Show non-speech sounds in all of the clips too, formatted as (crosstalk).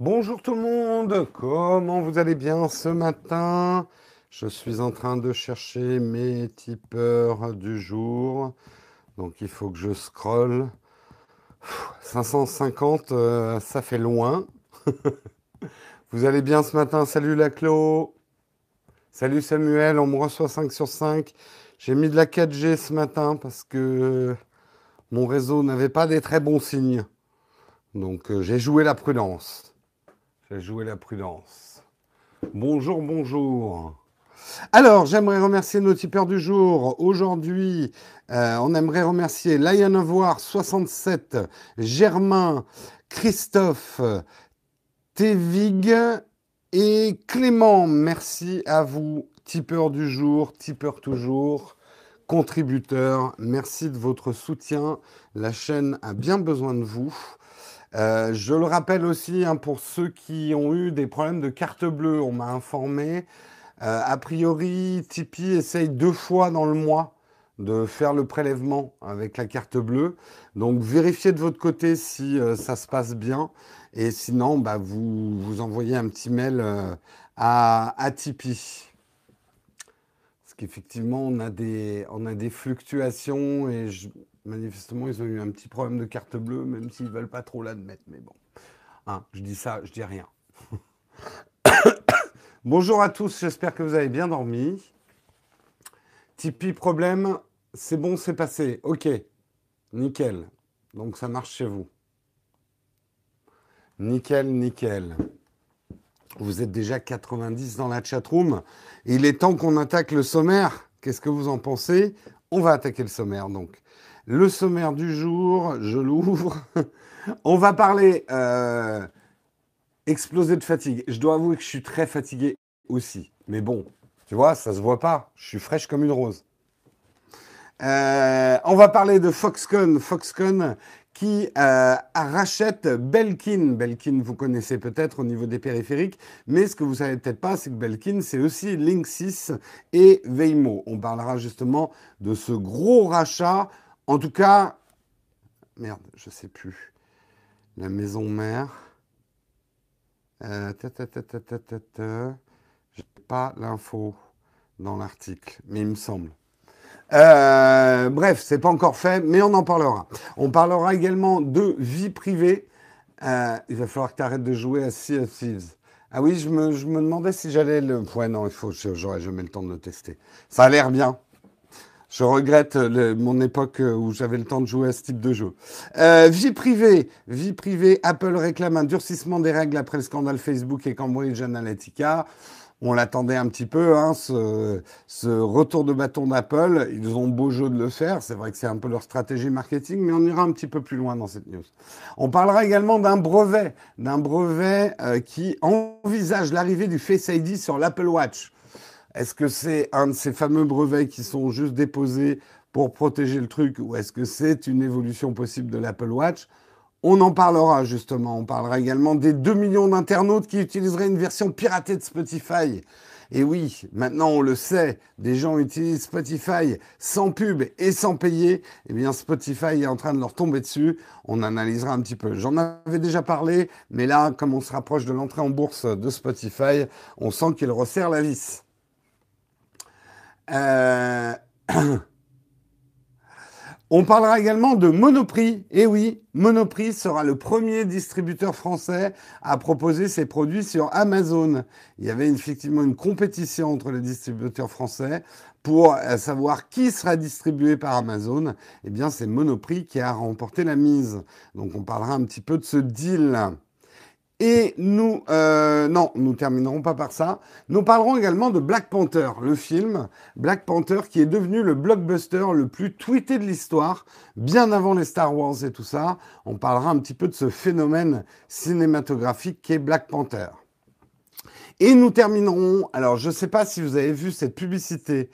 Bonjour tout le monde, comment vous allez bien ce matin? Je suis en train de chercher mes tipeurs du jour, donc il faut que je scrolle. 550, euh, ça fait loin. (laughs) vous allez bien ce matin? Salut la Clo Salut Samuel, on me reçoit 5 sur 5. J'ai mis de la 4G ce matin parce que mon réseau n'avait pas des très bons signes. Donc euh, j'ai joué la prudence. J'ai joué la prudence. Bonjour, bonjour. Alors, j'aimerais remercier nos tipeurs du jour. Aujourd'hui, euh, on aimerait remercier War 67, Germain, Christophe, Tevig et Clément. Merci à vous, tipeurs du jour, tipeurs toujours, contributeurs. Merci de votre soutien. La chaîne a bien besoin de vous. Euh, je le rappelle aussi, hein, pour ceux qui ont eu des problèmes de carte bleue, on m'a informé. Euh, a priori, Tipeee essaye deux fois dans le mois de faire le prélèvement avec la carte bleue. Donc vérifiez de votre côté si euh, ça se passe bien. Et sinon, bah, vous, vous envoyez un petit mail à, à Tipeee. Parce qu'effectivement, on, a des, on a des fluctuations et je, Manifestement, ils ont eu un petit problème de carte bleue, même s'ils ne veulent pas trop l'admettre. Mais bon, hein, je dis ça, je dis rien. (coughs) Bonjour à tous, j'espère que vous avez bien dormi. Tipeee problème, c'est bon, c'est passé. Ok, nickel. Donc ça marche chez vous. Nickel, nickel. Vous êtes déjà 90 dans la chatroom. Il est temps qu'on attaque le sommaire. Qu'est-ce que vous en pensez? On va attaquer le sommaire donc. Le sommaire du jour, je l'ouvre. (laughs) On va parler euh, exploser de fatigue. Je dois avouer que je suis très fatigué aussi. Mais bon, tu vois, ça se voit pas. Je suis fraîche comme une rose. Euh, on va parler de Foxconn. Foxconn qui euh, rachète Belkin. Belkin, vous connaissez peut-être au niveau des périphériques, mais ce que vous savez peut-être pas, c'est que Belkin, c'est aussi Linksys et Waymo. On parlera justement de ce gros rachat en tout cas, merde, je sais plus. La maison mère. Euh, J'ai pas l'info dans l'article, mais il me semble. Euh, bref, c'est pas encore fait, mais on en parlera. On parlera également de vie privée. Euh, il va falloir que tu arrêtes de jouer à Sea of Thieves. Ah oui, je me, je me demandais si j'allais le. Ouais, non, il faut, j'aurais jamais le temps de le tester. Ça a l'air bien. Je regrette mon époque où j'avais le temps de jouer à ce type de jeu. Euh, vie privée. Vie privée. Apple réclame un durcissement des règles après le scandale Facebook et Cambridge Analytica. On l'attendait un petit peu, hein, ce, ce, retour de bâton d'Apple. Ils ont beau jeu de le faire. C'est vrai que c'est un peu leur stratégie marketing, mais on ira un petit peu plus loin dans cette news. On parlera également d'un brevet, d'un brevet euh, qui envisage l'arrivée du Face ID sur l'Apple Watch. Est-ce que c'est un de ces fameux brevets qui sont juste déposés pour protéger le truc ou est-ce que c'est une évolution possible de l'Apple Watch? On en parlera justement. On parlera également des 2 millions d'internautes qui utiliseraient une version piratée de Spotify. Et oui, maintenant on le sait, des gens utilisent Spotify sans pub et sans payer. Eh bien, Spotify est en train de leur tomber dessus. On analysera un petit peu. J'en avais déjà parlé, mais là, comme on se rapproche de l'entrée en bourse de Spotify, on sent qu'il resserre la vis. Euh, (clears throat) on parlera également de Monoprix. Et oui, Monoprix sera le premier distributeur français à proposer ses produits sur Amazon. Il y avait effectivement une compétition entre les distributeurs français pour euh, savoir qui sera distribué par Amazon. Eh bien, c'est Monoprix qui a remporté la mise. Donc, on parlera un petit peu de ce deal. Et nous, euh, non, nous terminerons pas par ça. Nous parlerons également de Black Panther, le film Black Panther qui est devenu le blockbuster le plus tweeté de l'histoire, bien avant les Star Wars et tout ça. On parlera un petit peu de ce phénomène cinématographique qui est Black Panther. Et nous terminerons, alors je ne sais pas si vous avez vu cette publicité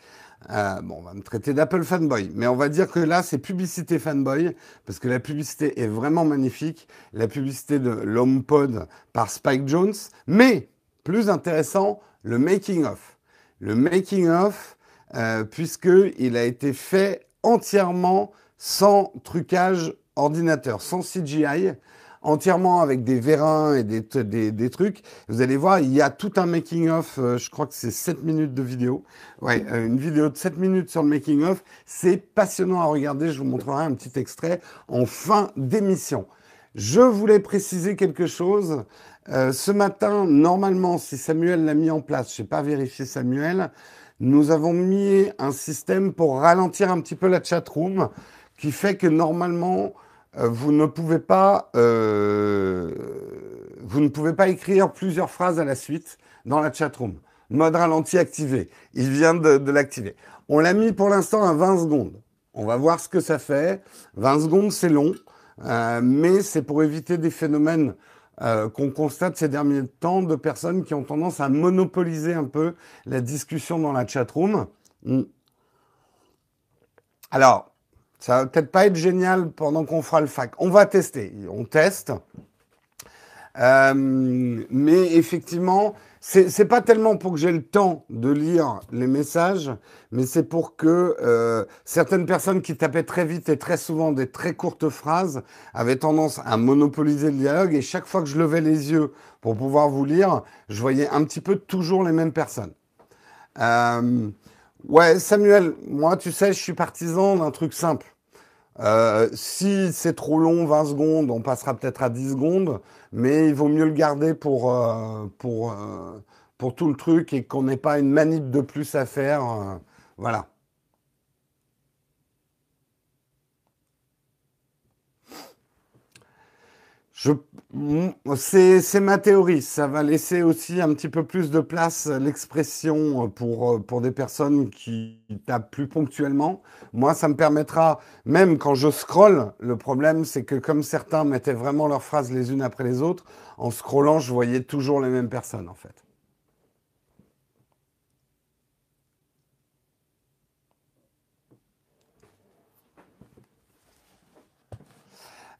euh, bon, on va me traiter d'Apple fanboy, mais on va dire que là, c'est publicité fanboy, parce que la publicité est vraiment magnifique. La publicité de l'HomePod par Spike Jones, mais plus intéressant, le making-of. Le making-of, euh, puisqu'il a été fait entièrement sans trucage ordinateur, sans CGI. Entièrement avec des vérins et des, des, trucs. Vous allez voir, il y a tout un making-of, euh, je crois que c'est 7 minutes de vidéo. Ouais, euh, une vidéo de 7 minutes sur le making-of. C'est passionnant à regarder, je vous montrerai un petit extrait en fin d'émission. Je voulais préciser quelque chose. Euh, ce matin, normalement, si Samuel l'a mis en place, je n'ai pas vérifié Samuel, nous avons mis un système pour ralentir un petit peu la chat room qui fait que normalement, vous ne pouvez pas, euh, vous ne pouvez pas écrire plusieurs phrases à la suite dans la chat room. Mode ralenti activé. Il vient de, l'activer. On l'a mis pour l'instant à 20 secondes. On va voir ce que ça fait. 20 secondes, c'est long, euh, mais c'est pour éviter des phénomènes euh, qu'on constate ces derniers temps de personnes qui ont tendance à monopoliser un peu la discussion dans la chat room. Hmm. Alors, ça va peut-être pas être génial pendant qu'on fera le fac. On va tester. On teste. Euh, mais effectivement, c'est pas tellement pour que j'ai le temps de lire les messages, mais c'est pour que euh, certaines personnes qui tapaient très vite et très souvent des très courtes phrases avaient tendance à monopoliser le dialogue. Et chaque fois que je levais les yeux pour pouvoir vous lire, je voyais un petit peu toujours les mêmes personnes. Euh, Ouais, Samuel, moi, tu sais, je suis partisan d'un truc simple. Euh, si c'est trop long, 20 secondes, on passera peut-être à 10 secondes, mais il vaut mieux le garder pour, euh, pour, euh, pour tout le truc et qu'on n'ait pas une manip de plus à faire. voilà. C'est, ma théorie. Ça va laisser aussi un petit peu plus de place l'expression pour, pour des personnes qui tapent plus ponctuellement. Moi, ça me permettra, même quand je scroll, le problème, c'est que comme certains mettaient vraiment leurs phrases les unes après les autres, en scrollant, je voyais toujours les mêmes personnes, en fait.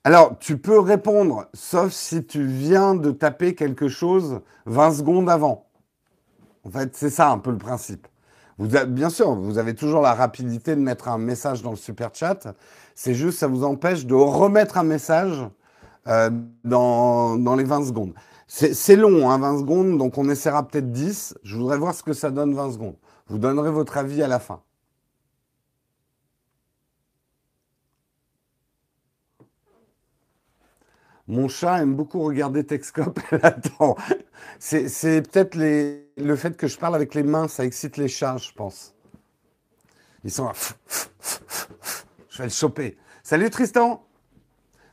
Alors, tu peux répondre, sauf si tu viens de taper quelque chose 20 secondes avant. En fait, c'est ça un peu le principe. Vous bien sûr, vous avez toujours la rapidité de mettre un message dans le super chat. C'est juste, ça vous empêche de remettre un message euh, dans, dans, les 20 secondes. C'est long, hein, 20 secondes, donc on essaiera peut-être 10. Je voudrais voir ce que ça donne 20 secondes. Vous donnerez votre avis à la fin. Mon chat aime beaucoup regarder Texcope. (laughs) Attends, c'est peut-être le fait que je parle avec les mains, ça excite les chats, je pense. Ils sont là. Je vais le choper. Salut Tristan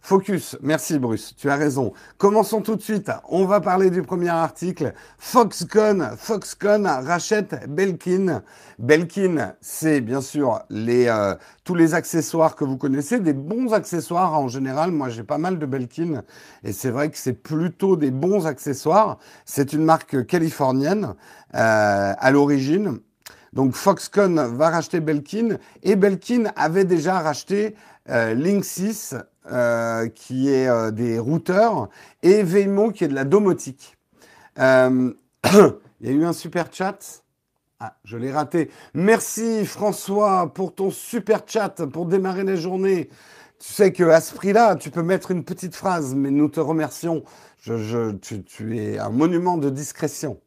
Focus, merci Bruce, tu as raison. Commençons tout de suite. On va parler du premier article. Foxconn, Foxconn rachète Belkin. Belkin, c'est bien sûr euh, tous les accessoires que vous connaissez, des bons accessoires en général. Moi, j'ai pas mal de Belkin et c'est vrai que c'est plutôt des bons accessoires. C'est une marque californienne euh, à l'origine. Donc Foxconn va racheter Belkin et Belkin avait déjà racheté euh, Linksys euh, qui est euh, des routeurs, et Veimo, qui est de la domotique. Euh, (coughs) il y a eu un super chat. Ah, je l'ai raté. Merci François pour ton super chat pour démarrer la journée. Tu sais qu'à ce prix-là, tu peux mettre une petite phrase, mais nous te remercions. Tu es un monument de discrétion.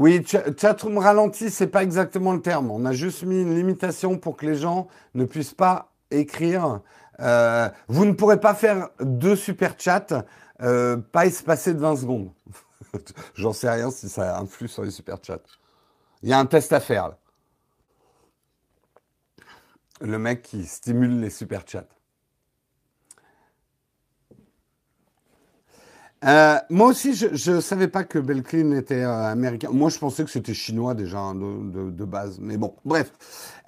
Oui, chatroom ralenti, c'est pas exactement le terme. On a juste mis une limitation pour que les gens ne puissent pas écrire. Euh, vous ne pourrez pas faire deux super chats, euh, pas espacés de 20 secondes. (laughs) J'en sais rien si ça influe sur les super chats. Il y a un test à faire. Le mec qui stimule les super chats. Euh, moi aussi, je ne savais pas que Belkin était euh, américain. Moi, je pensais que c'était chinois déjà hein, de, base. Mais bon, bref.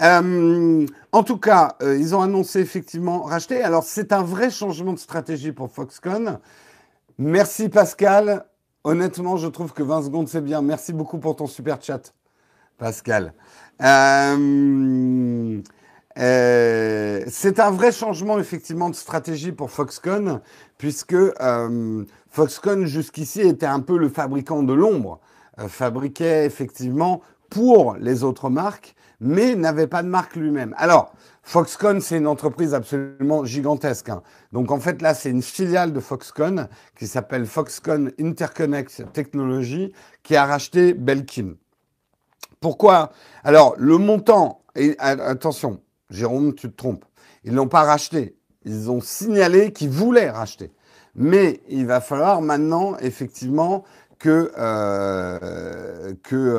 Euh, en tout cas, ils ont annoncé effectivement racheter. Alors, c'est un vrai changement de stratégie pour Foxconn. Merci Pascal. Honnêtement, je trouve que 20 secondes, c'est bien. Merci beaucoup pour ton super chat, Pascal. C'est un vrai changement effectivement de stratégie pour Foxconn, puisque Foxconn jusqu'ici était un peu le fabricant de l'ombre, euh, fabriquait effectivement pour les autres marques, mais n'avait pas de marque lui-même. Alors, Foxconn, c'est une entreprise absolument gigantesque. Hein. Donc en fait, là, c'est une filiale de Foxconn qui s'appelle Foxconn Interconnect Technology qui a racheté Belkin. Pourquoi? Alors, le montant, et attention, Jérôme, tu te trompes, ils l'ont pas racheté. Ils ont signalé qu'ils voulaient racheter. Mais il va falloir maintenant, effectivement, que, euh,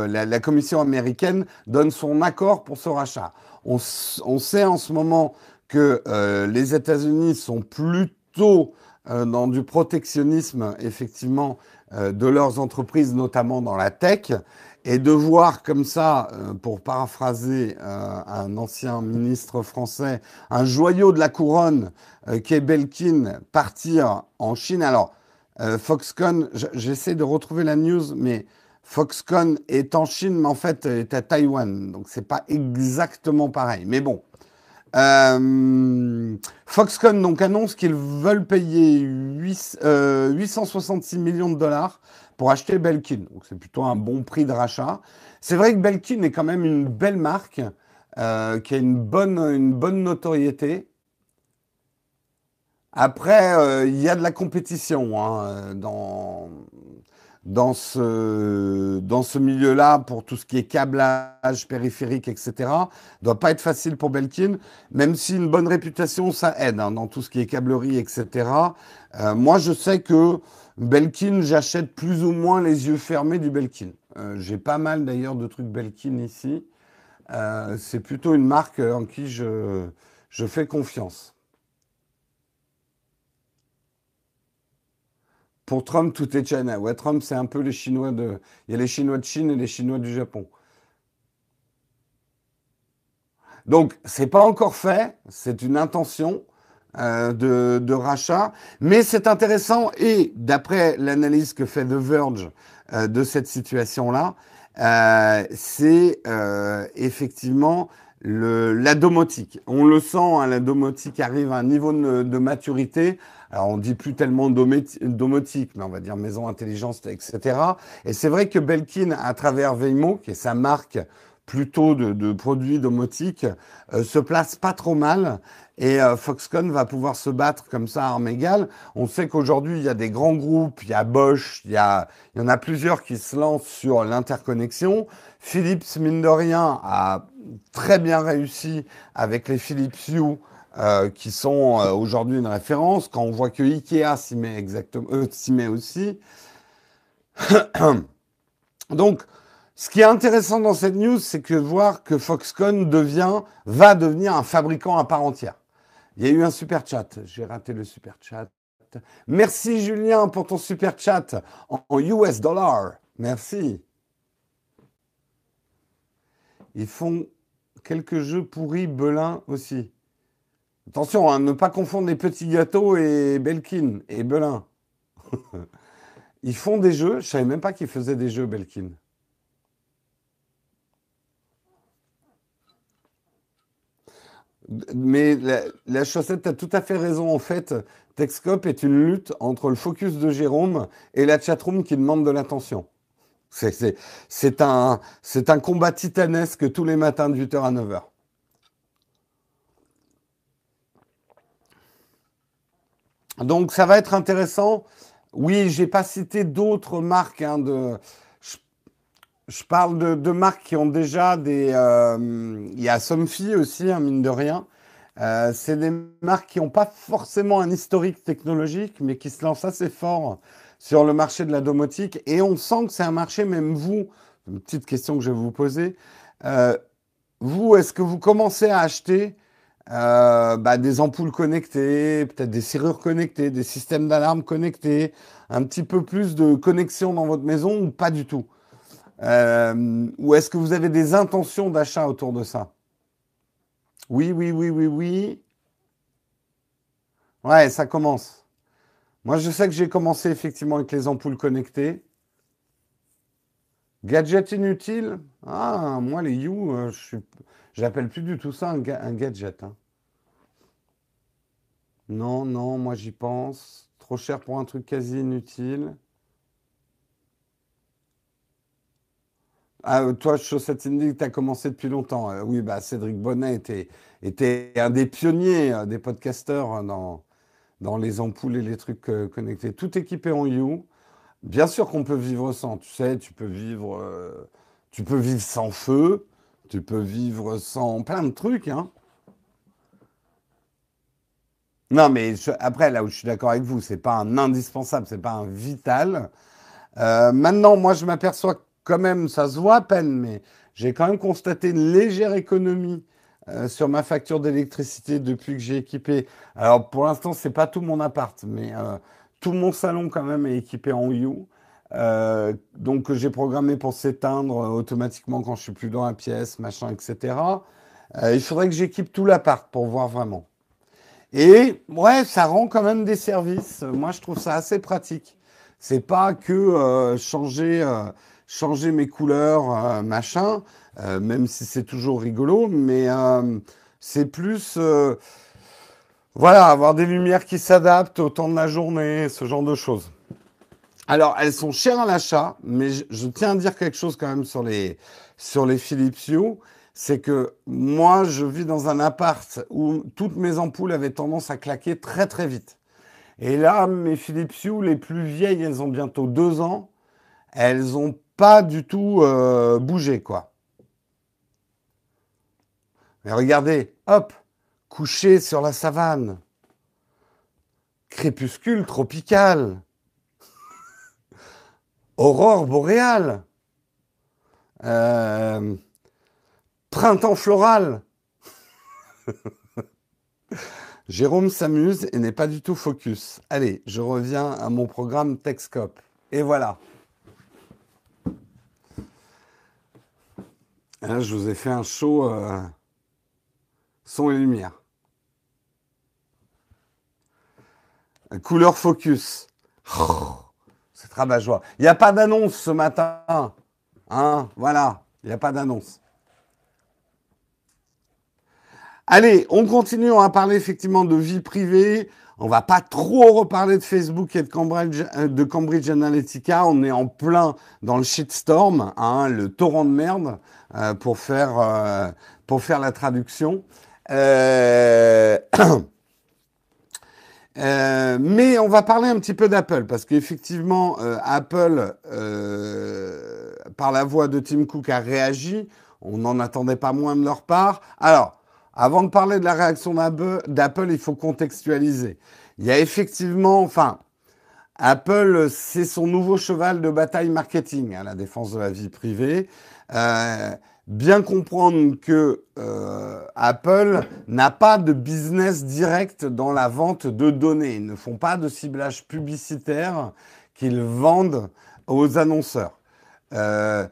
la, commission américaine donne son accord pour ce rachat. On, sait en ce moment que euh, les États-Unis sont plutôt euh, dans du protectionnisme, effectivement, de leurs entreprises, notamment dans la tech. Et de voir comme ça, pour paraphraser un ancien ministre français, un joyau de la couronne qui est Belkin partir en Chine. Alors, euh, Foxconn, j'essaie de retrouver la news, mais Foxconn est en Chine, mais en fait est à Taïwan. Donc c'est pas exactement pareil. Mais bon. Euh, Foxconn donc annonce qu'ils veulent payer 866 euh, millions de dollars pour acheter Belkin. Donc c'est plutôt un bon prix de rachat. C'est vrai que Belkin est quand même une belle marque qui a une bonne, une bonne notoriété. Après, euh, il y a de la compétition hein, dans, dans ce, dans ce milieu-là pour tout ce qui est câblage périphérique, etc. doit pas être facile pour Belkin, même si une bonne réputation, ça aide hein, dans tout ce qui est câblerie, etc. Euh, moi, je sais que Belkin, j'achète plus ou moins les yeux fermés du Belkin. Euh, J'ai pas mal d'ailleurs de trucs Belkin ici. Euh, C'est plutôt une marque en qui je, je fais confiance. Pour Trump, tout est China. Ouais, Trump, c'est un peu les Chinois de. Il y a les Chinois de Chine et les Chinois du Japon. Donc, c'est pas encore fait. C'est une intention euh, de, rachat, mais c'est intéressant. Et d'après l'analyse que fait The Verge euh, de cette situation-là, euh, c'est effectivement le, la domotique. On le sent, hein, la domotique arrive à un niveau de, maturité. Alors on dit plus tellement domotique, mais on va dire maison intelligence, etc. Et c'est vrai que Belkin, à travers Veimo, qui est sa marque plutôt de, produits domotiques, euh, se place pas trop mal. Et euh, Foxconn va pouvoir se battre comme ça à armes égales. On sait qu'aujourd'hui, il y a des grands groupes, il y a Bosch, il y, a, il y en a plusieurs qui se lancent sur l'interconnexion. Philips, mine de rien, a très bien réussi avec les Philips Hue, euh, qui sont euh, aujourd'hui une référence. Quand on voit que Ikea s'y met exactement, euh, s'y met aussi. (coughs) Donc, ce qui est intéressant dans cette news, c'est que voir que Foxconn devient, va devenir un fabricant à part entière. Il y a eu un super chat. J'ai raté le super chat. Merci Julien pour ton super chat en US dollars. Merci. Ils font quelques jeux pourris Belin aussi. Attention, hein, ne pas confondre les petits gâteaux et Belkin et Belin. (laughs) Ils font des jeux, je savais même pas qu'ils faisaient des jeux Belkin. Mais la, chaussette, a tout à fait raison. En fait, Texcope est une lutte entre le focus de Jérôme et la chatroom qui demande de l'attention. C'est un, un combat titanesque tous les matins de 8h à 9h. Donc ça va être intéressant. Oui, j'ai pas cité d'autres marques. Hein, de, je, parle de, marques qui ont déjà des. Euh, il y a Somfy aussi, hein, mine de rien. Euh, c'est des marques qui n'ont pas forcément un historique technologique, mais qui se lancent assez fort sur le marché de la domotique. Et on sent que c'est un marché, même vous, une petite question que je vais vous poser. Euh, vous, est-ce que vous commencez à acheter bah, des ampoules connectées, peut-être des serrures connectées, des systèmes d'alarme connectés, un petit peu plus de connexion dans votre maison ou pas du tout? Euh, Ou est-ce que vous avez des intentions d'achat autour de ça? Oui, oui, oui, oui, oui. Ouais, ça commence. Moi, je sais que j'ai commencé effectivement avec les ampoules connectées. Gadget inutile? Ah, moi, les You, euh, je n'appelle plus du tout ça un, gadget. Hein. Non, non, moi, j'y pense. Trop cher pour un truc quasi inutile. Ah, toi, Chaussette Indy, tu as commencé depuis longtemps. Euh, oui, bah, Cédric Bonnet était, était un des pionniers euh, des podcasteurs dans, dans les ampoules et les trucs euh, connectés. Tout équipé en You. Bien sûr qu'on peut vivre sans. Tu sais, tu peux vivre, tu peux vivre sans feu. Tu peux vivre sans plein de trucs. Hein. Non, mais après, là où je suis d'accord avec vous, c'est pas un indispensable, c'est pas un vital. maintenant, moi, je m'aperçois quand même, ça se voit à peine, mais j'ai quand même constaté une légère économie euh, sur ma facture d'électricité depuis que j'ai équipé. Alors pour l'instant, c'est pas tout mon appart, mais euh, tout mon salon quand même est équipé en You. Euh, donc j'ai programmé pour s'éteindre automatiquement quand je suis plus dans la pièce, machin, etc. il faudrait que j'équipe tout l'appart pour voir vraiment. Et ouais, ça rend quand même des services. Moi, je trouve ça assez pratique. C'est pas que changer changer mes couleurs, euh, machin, euh, même si c'est toujours rigolo, mais euh, c'est plus, voilà, avoir des lumières qui s'adaptent au temps de la journée, ce genre de choses. Alors, elles sont chères à l'achat, mais je, tiens à dire quelque chose quand même sur les, sur les Philips Hue. C'est que moi, je vis dans un appart où toutes mes ampoules avaient tendance à claquer très très vite. Et là, mes Philips Hue, les plus vieilles, elles ont bientôt deux ans. Elles ont pas du tout euh, bougé, quoi. Mais regardez, hop, couché sur la savane. Crépuscule tropical. (laughs) Aurore boréale. Euh, printemps floral. (laughs) Jérôme s'amuse et n'est pas du tout focus. Allez, je reviens à mon programme Texcope. Et voilà. Là, je vous ai fait un show euh, son et lumière. Couleur focus. (laughs) C'est bas joie. Il n'y a pas d'annonce ce matin. Hein, voilà, il n'y a pas d'annonce. Allez, on continue, on va parler effectivement de vie privée. On va pas trop reparler de Facebook et de Cambridge, euh, de Cambridge Analytica. On est en plein dans le shitstorm, hein, le torrent de merde, euh, pour, faire, euh, pour faire la traduction. (coughs) mais on va parler un petit peu d'Apple, parce qu'effectivement, Apple, par la voix de Tim Cook, a réagi. On n'en attendait pas moins de leur part. Alors, avant de parler de la réaction d'Apple, il faut contextualiser. Il y a effectivement, enfin, Apple, c'est son nouveau cheval de bataille marketing, à hein, la défense de la vie privée. Euh, bien comprendre que euh, Apple n'a pas de business direct dans la vente de données. Ils ne font pas de ciblage publicitaire qu'ils vendent aux annonceurs. Euh,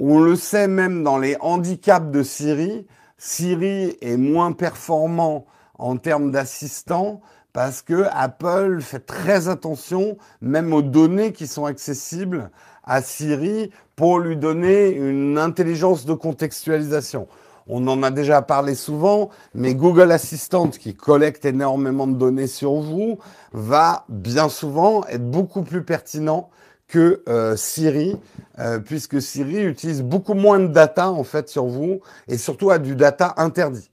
on le sait même dans les handicaps de Siri. Siri est moins performant en termes d'assistant parce que Apple fait très attention même aux données qui sont accessibles à Siri pour lui donner une intelligence de contextualisation. On en a déjà parlé souvent, mais Google Assistant, qui collecte énormément de données sur vous, va bien souvent être beaucoup plus pertinent que euh, Siri, euh, puisque Siri utilise beaucoup moins de data en fait sur vous et surtout a du data interdit.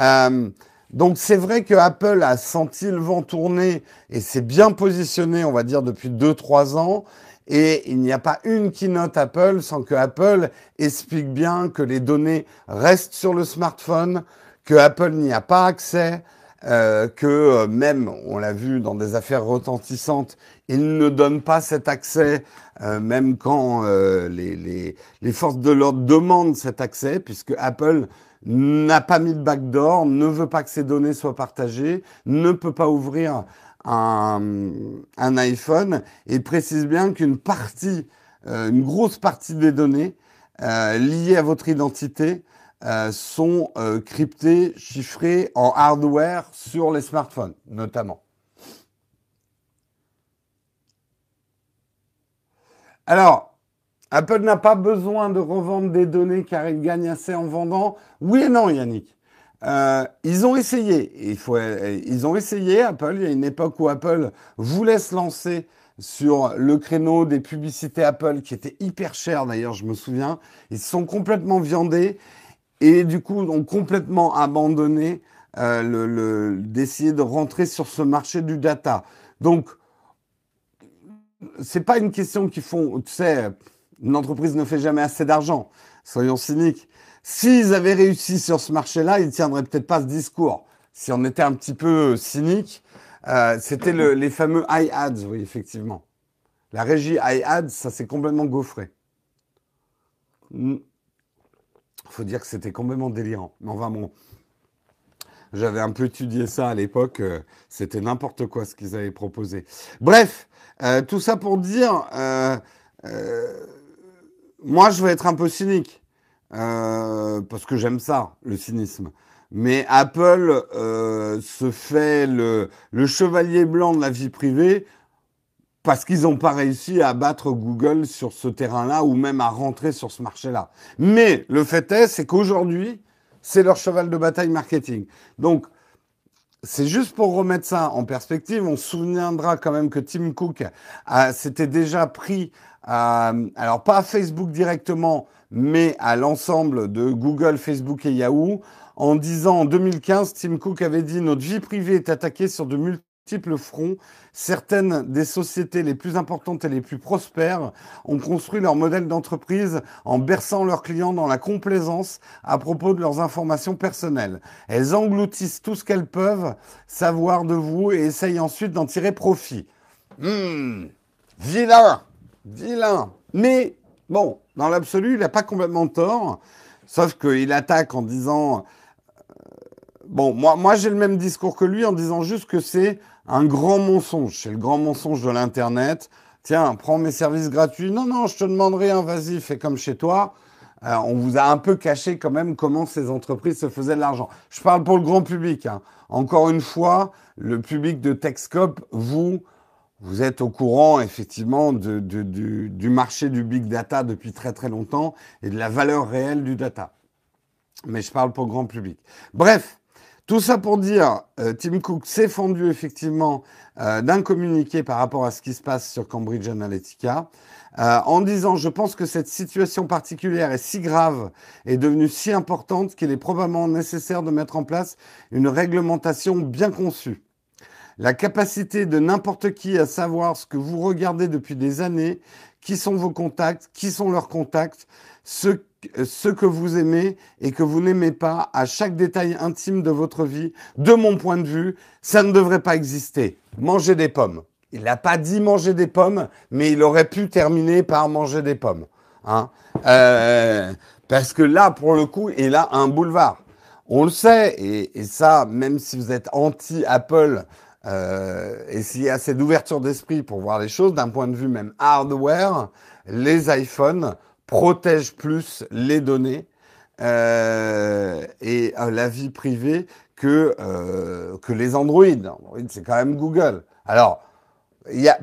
Euh, donc c'est vrai que Apple a senti le vent tourner et s'est bien positionné, on va dire, depuis 2-3 ans. Et il n'y a pas une keynote Apple sans que Apple explique bien que les données restent sur le smartphone, que Apple n'y a pas accès, que même, on l'a vu dans des affaires retentissantes, il ne donne pas cet accès, euh, même quand les, les, forces de l'ordre demandent cet accès, puisque Apple n'a pas mis de backdoor, ne veut pas que ces données soient partagées, ne peut pas ouvrir un, iPhone, et précise bien qu'une partie, une grosse partie des données liées à votre identité euh, sont euh, chiffrés en hardware sur les smartphones, notamment. Alors, Apple n'a pas besoin de revendre des données car il gagne assez en vendant. Oui et non, Yannick. Euh, ils ont essayé. Il faut, ils ont essayé, Apple. Il y a une époque où Apple voulait se lancer sur le créneau des publicités Apple qui était hyper cher d'ailleurs, je me souviens. Ils se sont complètement viandés et du coup ont complètement abandonné euh, le, d'essayer de rentrer sur ce marché du data. Donc, c'est pas une question qu'ils font, tu sais, une entreprise ne fait jamais assez d'argent, soyons cyniques. S'ils avaient réussi sur ce marché-là, ils tiendraient peut-être pas ce discours. Si on était un petit peu cynique, euh, c'était les fameux iAds, oui, effectivement. La régie iAds, ça s'est complètement gaufré. Hmm. faut dire que c'était complètement délirant. Mais enfin bon, j'avais un peu étudié ça à l'époque. Euh, c'était n'importe quoi ce qu'ils avaient proposé. Bref, euh, tout ça pour dire, moi je vais être un peu cynique. parce que j'aime ça, le cynisme. Mais Apple euh, se fait le, chevalier blanc de la vie privée parce qu'ils n'ont pas réussi à battre Google sur ce terrain-là ou même à rentrer sur ce marché-là. Mais le fait est, c'est qu'aujourd'hui, c'est leur cheval de bataille marketing. Donc, c'est juste pour remettre ça en perspective. On se souviendra quand même que Tim Cook s'était déjà pris, alors pas à Facebook directement, mais à l'ensemble de Google, Facebook et Yahoo en disant en 2015, Tim Cook avait dit notre vie privée est attaquée sur de multiples fronts. Certaines des sociétés les plus importantes et les plus prospères ont construit leur modèle d'entreprise en berçant leurs clients dans la complaisance à propos de leurs informations personnelles. Elles engloutissent tout ce qu'elles peuvent savoir de vous et essayent ensuite d'en tirer profit. Hum, vilain, vilain. Mais bon, dans l'absolu, il n'a pas complètement tort. Sauf qu'il attaque en disant Bon, moi, moi j'ai le même discours que lui en disant juste que c'est un grand mensonge. C'est le grand mensonge de l'Internet. Tiens, prends mes services gratuits. Non, non, je te demande rien, vas-y, fais comme chez toi. Euh, on vous a un peu caché quand même comment ces entreprises se faisaient de l'argent. Je parle pour le grand public. Hein. Encore une fois, le public de Techscope, vous, vous êtes au courant effectivement du marché du big data depuis très très longtemps et de la valeur réelle du data. Mais je parle pour le grand public. Bref, tout ça pour dire, euh, Tim Cook s'est fendu effectivement euh, d'un communiqué par rapport à ce qui se passe sur Cambridge Analytica, euh, en disant je pense que cette situation particulière est si grave et devenue si importante qu'il est probablement nécessaire de mettre en place une réglementation bien conçue. La capacité de n'importe qui à savoir ce que vous regardez depuis des années, qui sont vos contacts, qui sont leurs contacts, ce ce que vous aimez et que vous n'aimez pas à chaque détail intime de votre vie, de mon point de vue, ça ne devrait pas exister. Manger des pommes. Il n'a pas dit manger des pommes, mais il aurait pu terminer par manger des pommes. Hein euh, parce que là, pour le coup, il a un boulevard. On le sait, et, ça, même si vous êtes anti-Apple, euh, et s'il y a assez d'ouverture d'esprit pour voir les choses, d'un point de vue même hardware, les iPhones protège plus les données euh, et euh, la vie privée que, euh, que les Android. Android, c'est quand même Google. Alors,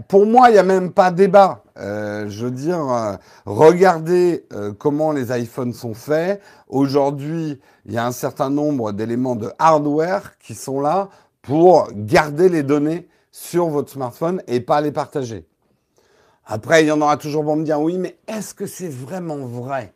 pour moi, il n'y a même pas débat. je veux dire, regardez comment les iPhones sont faits. Aujourd'hui, il y a un certain nombre d'éléments de hardware qui sont là pour garder les données sur votre smartphone et pas les partager. Après, il y en aura toujours pour me dire oui, mais est-ce que c'est vraiment vrai?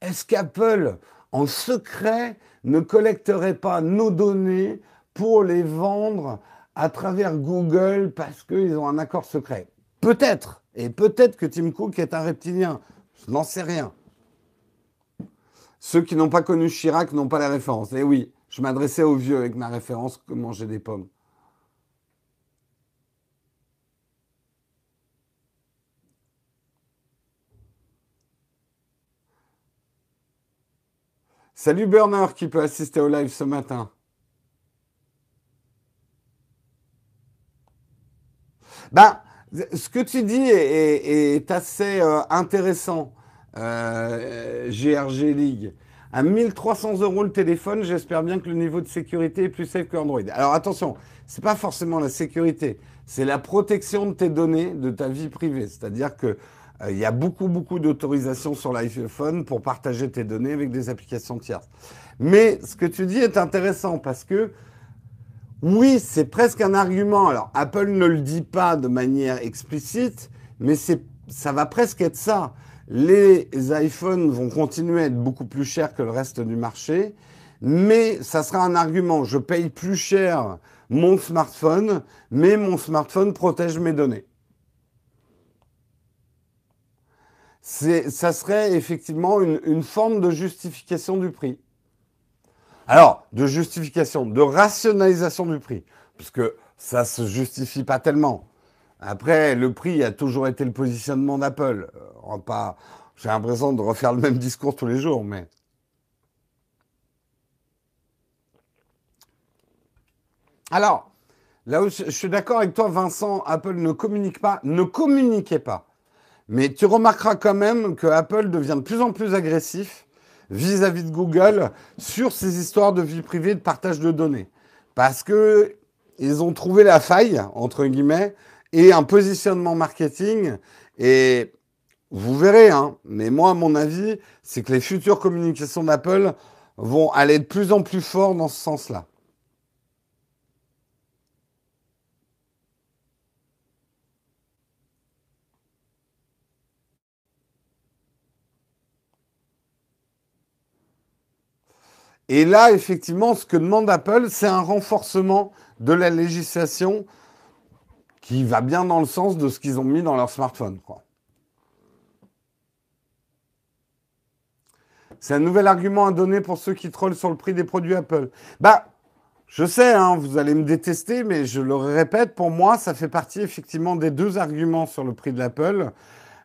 Est-ce qu'Apple, en secret, ne collecterait pas nos données pour les vendre à travers Google parce qu'ils ont un accord secret? Peut-être. Et peut-être que Tim Cook est un reptilien. Je n'en sais rien. Ceux qui n'ont pas connu Chirac n'ont pas la référence. Et oui, je m'adressais aux vieux avec ma référence que manger des pommes. Salut Burner qui peut assister au live ce matin? Ben, ce que tu dis est, assez euh, intéressant, euh, GRG League. À 1300 euros le téléphone, j'espère bien que le niveau de sécurité est plus safe que Android. Alors attention, c'est pas forcément la sécurité, c'est la protection de tes données, de ta vie privée. C'est-à-dire que Euh, il y a beaucoup, beaucoup d'autorisations sur l'iPhone pour partager tes données avec des applications tierces. Mais ce que tu dis est intéressant parce que oui, c'est presque un argument. Alors, Apple ne le dit pas de manière explicite, mais ça va presque être ça. Les iPhones vont continuer à être beaucoup plus chers que le reste du marché, mais ça sera un argument. Je paye plus cher mon smartphone, mais mon smartphone protège mes données. Ça serait effectivement une, forme de justification du prix. Alors, de justification, de rationalisation du prix, parce que ça ne se justifie pas tellement. Après, le prix a toujours été le positionnement d'Apple. Euh, j'ai l'impression de refaire le même discours tous les jours, mais. Alors, là où je suis d'accord avec toi, Vincent, Apple ne communique pas, ne communiquait pas mais tu remarqueras quand même que Apple devient de plus en plus agressif vis-à-vis de Google sur ces histoires de vie privée, de partage de données. Parce que ils ont trouvé la faille, entre guillemets, et un positionnement marketing. Et vous verrez, hein, mais moi, mon avis, c'est que les futures communications d'Apple vont aller de plus en plus fort dans ce sens-là. Et là, effectivement, ce que demande Apple, c'est un renforcement de la législation qui va bien dans le sens de ce qu'ils ont mis dans leur smartphone. C'est un nouvel argument à donner pour ceux qui trollent sur le prix des produits Apple. Bah, je sais, hein, vous allez me détester, mais je le répète, pour moi, ça fait partie effectivement des deux arguments sur le prix de l'Apple.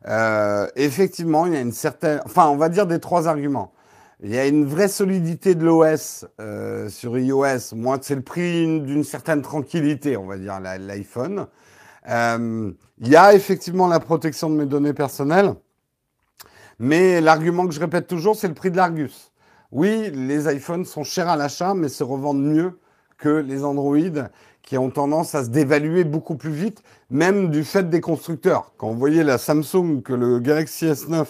Euh, effectivement, il y a une certaine, enfin, on va dire des trois arguments. Il y a une vraie solidité de l'OS euh, sur iOS. Moi, c'est le prix d'une certaine tranquillité, on va dire, l'iPhone. Euh, il y a effectivement la protection de mes données personnelles. Mais l'argument que je répète toujours, c'est le prix de l'Argus. Oui, les iPhones sont chers à l'achat, mais se revendent mieux que les Android qui ont tendance à se dévaluer beaucoup plus vite, même du fait des constructeurs. Quand vous voyez la Samsung que le Galaxy S9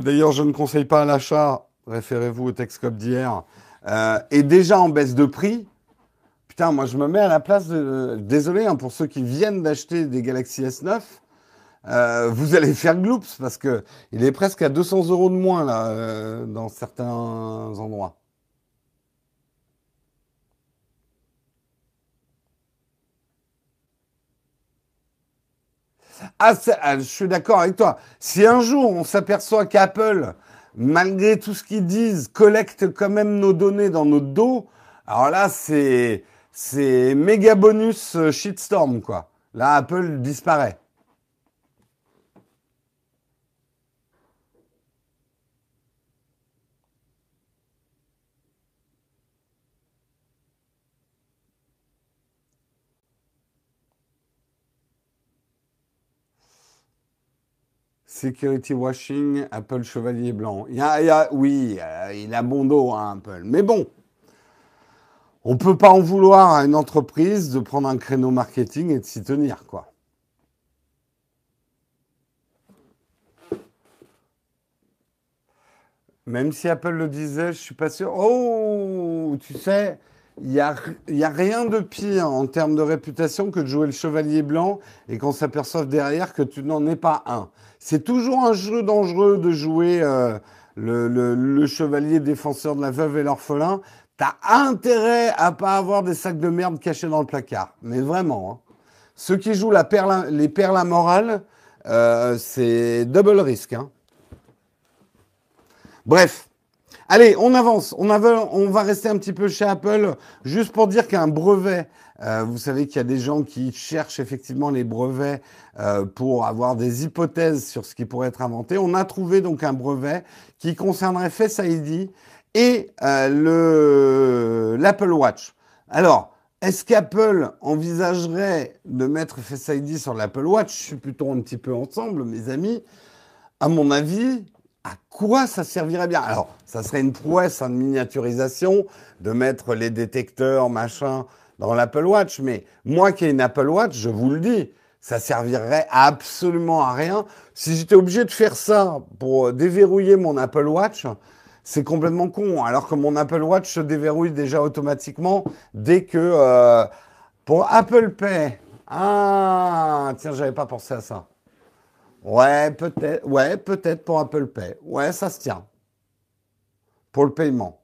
d'ailleurs je ne conseille pas l'achat, référez-vous au Texcop d'hier, euh, est déjà en baisse de prix. Putain, moi je me mets à la place de... Désolé hein, pour ceux qui viennent d'acheter des Galaxy S9. Euh, vous allez faire gloops parce que il est presque à 200 euros de moins là euh, dans certains endroits. Ah, ah, je suis d'accord avec toi. Si un jour on s'aperçoit qu'Apple, malgré tout ce qu'ils disent, collecte quand même nos données dans notre dos, alors là, c'est, c'est méga bonus euh, shitstorm, quoi. Là, Apple disparaît. Security washing, Apple Chevalier Blanc. Oui, euh, il a bon dos, hein, Apple. Mais bon, on ne peut pas en vouloir à une entreprise de prendre un créneau marketing et de s'y tenir, quoi. Même si Apple le disait, je suis pas sûr. Oh, tu sais, il n'y a, y a rien de pire en termes de réputation que de jouer le chevalier blanc et qu'on s'aperçoive derrière que tu n'en es pas un. C'est toujours un jeu dangereux de jouer euh, le, chevalier défenseur de la veuve et l'orphelin. T'as intérêt à pas avoir des sacs de merde cachés dans le placard. Mais vraiment. Hein. Ceux qui jouent les perles à morale, euh, c'est double risque. Hein. Bref. Allez, on avance. On va rester un petit peu chez Apple, juste pour dire qu'un brevet euh, vous savez qu'il y a des gens qui cherchent effectivement les brevets euh, pour avoir des hypothèses sur ce qui pourrait être inventé. On a trouvé donc un brevet qui concernerait Face ID et euh, l'Apple Watch. Alors, est-ce qu'Apple envisagerait de mettre Face ID sur l'Apple Watch? Je suis plutôt un petit peu ensemble, mes amis. À mon avis, à quoi ça servirait bien? Alors, ça serait une prouesse en miniaturisation de mettre les détecteurs, machin, dans l'Apple Watch. Mais moi qui ai une Apple Watch, je vous le dis, Ça servirait absolument à rien. Si j'étais obligé de faire ça pour déverrouiller mon Apple Watch, c'est complètement con. Alors que mon Apple Watch se déverrouille déjà automatiquement dès que euh, pour Apple Pay. Ah, tiens, j'avais pas pensé à ça. Ouais, peut-être. Ouais, peut-être pour Apple Pay. Ouais, ça se tient. Pour le paiement.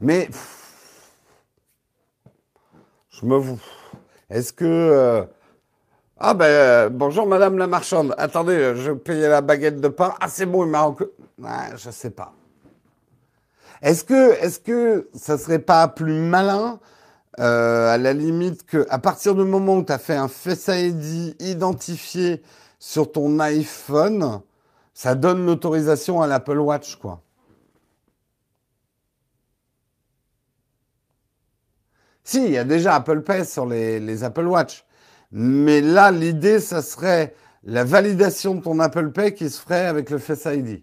Mais je me. Est-ce que euh, ah ben euh, bonjour Madame la marchande. Attendez, je payais la baguette de pain. Ah c'est bon, il m'a encore. Ouais, je sais pas. Est-ce que est-ce que ça serait pas plus malin euh, à la limite que à partir du moment où tu as fait un Face ID identifié sur ton iPhone, ça donne l'autorisation à l'Apple Watch quoi. Si, il y a déjà Apple Pay sur les, Apple Watch. Mais là, l'idée, ça serait la validation de ton Apple Pay qui se ferait avec le Face ID.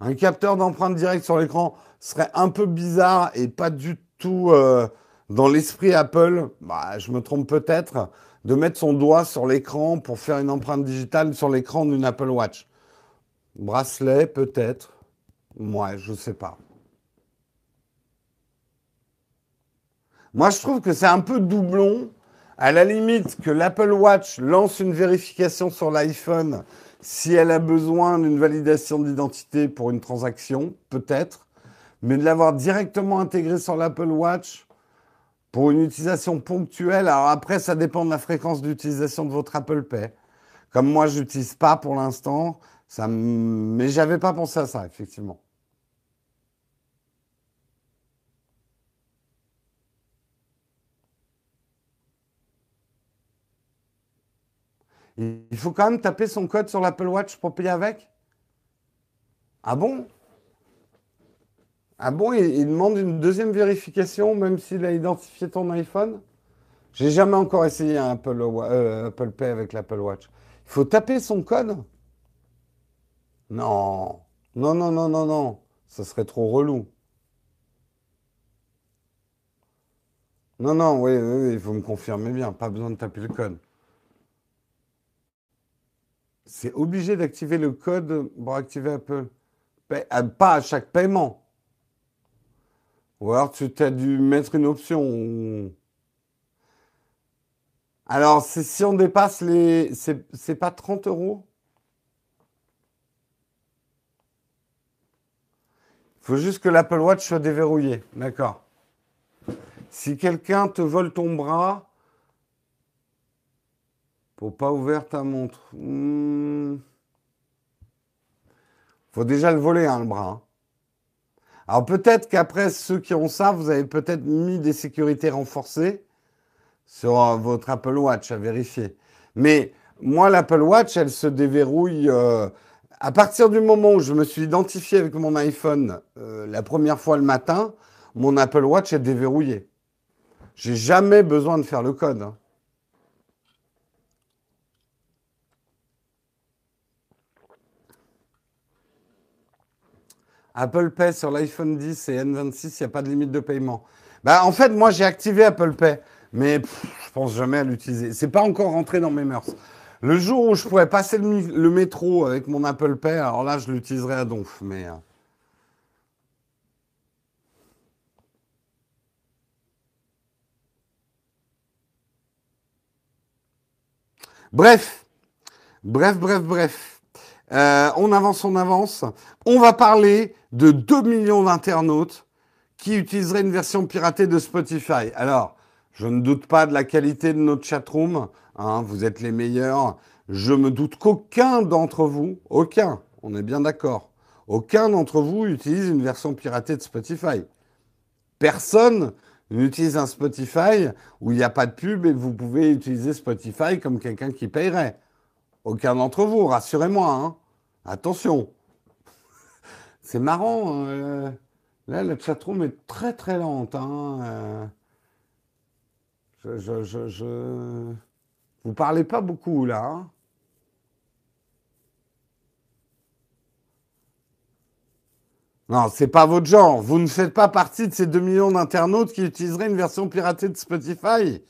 Un capteur d'empreinte directe sur l'écran serait un peu bizarre et pas du tout euh, dans l'esprit Apple. Bah, je me trompe peut-être de mettre son doigt sur l'écran pour faire une empreinte digitale sur l'écran d'une Apple Watch. Bracelet, peut-être. Moi, je sais pas. Moi, je trouve que c'est un peu doublon à la limite que l'Apple Watch lance une vérification sur l'iPhone si elle a besoin d'une validation d'identité pour une transaction, peut-être, mais de l'avoir directement intégré sur l'Apple Watch pour une utilisation ponctuelle, alors après, ça dépend de la fréquence d'utilisation de votre Apple Pay. Comme moi, je n'utilise pas pour l'instant, ça mais j'avais pas pensé à ça, effectivement. Il faut quand même taper son code sur l'Apple Watch pour payer avec Ah bon? Ah bon, il, demande une deuxième vérification même s'il a identifié ton iPhone? J'ai jamais encore essayé un Apple, euh, Apple Pay avec l'Apple Watch. Il faut taper son code? Non. Non, non, non, non, non. Ça serait trop relou. Non, non, oui, oui, oui, il faut me confirmer bien. Pas besoin de taper le code. C'est obligé d'activer le code pour activer Apple. Euh, pas à chaque paiement. Ou alors tu as dû mettre une option. Alors, si on dépasse les. C'est pas 30 euros Il faut juste que l'Apple Watch soit déverrouillé. D'accord. Si quelqu'un te vole ton bras, pour pas ouvrir ta montre. Hmm. Faut déjà le voler, hein, le bras. Hein. Alors peut-être qu'après ceux qui ont ça, vous avez peut-être mis des sécurités renforcées sur euh, votre Apple Watch à vérifier. Mais moi, l'Apple Watch, elle se déverrouille euh, à partir du moment où je me suis identifié avec mon iPhone euh, la première fois le matin. Mon Apple Watch est déverrouillé. J'ai jamais besoin de faire le code. Hein. Apple Pay sur l'iPhone 10 et N26, il n'y a pas de limite de paiement. Bah, en fait, moi, j'ai activé Apple Pay, mais je pense jamais à l'utiliser. C'est pas encore rentré dans mes mœurs. Le jour où je pourrais passer le, métro avec mon Apple Pay, alors là, je l'utiliserai à donf. Mais euh. Bref, bref, bref, bref. Euh, on avance, on avance. On va parler de 2 millions d'internautes qui utiliseraient une version piratée de Spotify. Alors, je ne doute pas de la qualité de notre chatroom. Hein, vous êtes les meilleurs. Je me doute qu'aucun d'entre vous, aucun, on est bien d'accord, aucun d'entre vous utilise une version piratée de Spotify. Personne n'utilise un Spotify où il n'y a pas de pub et vous pouvez utiliser Spotify comme quelqu'un qui payerait. Aucun d'entre vous, rassurez-moi. Hein. Attention. C'est marrant. Euh, là, la chatroom est très très lente. Hein, euh. Vous parlez pas beaucoup là. Hein. Non, c'est pas votre genre. Vous ne faites pas partie de ces 2 millions d'internautes qui utiliseraient une version piratée de Spotify.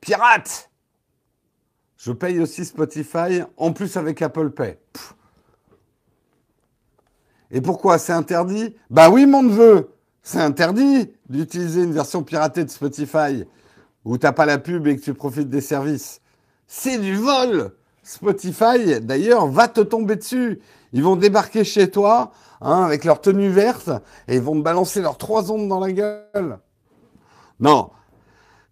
Pirate Je paye aussi Spotify, en plus avec Apple Pay. Et pourquoi c'est interdit? Bah oui, mon neveu, c'est interdit d'utiliser une version piratée de Spotify où t'as pas la pub et que tu profites des services. C'est du vol Spotify, d'ailleurs, va te tomber dessus. Ils vont débarquer chez toi hein, avec leur tenue verte et ils vont te balancer leurs trois ondes dans la gueule. Non.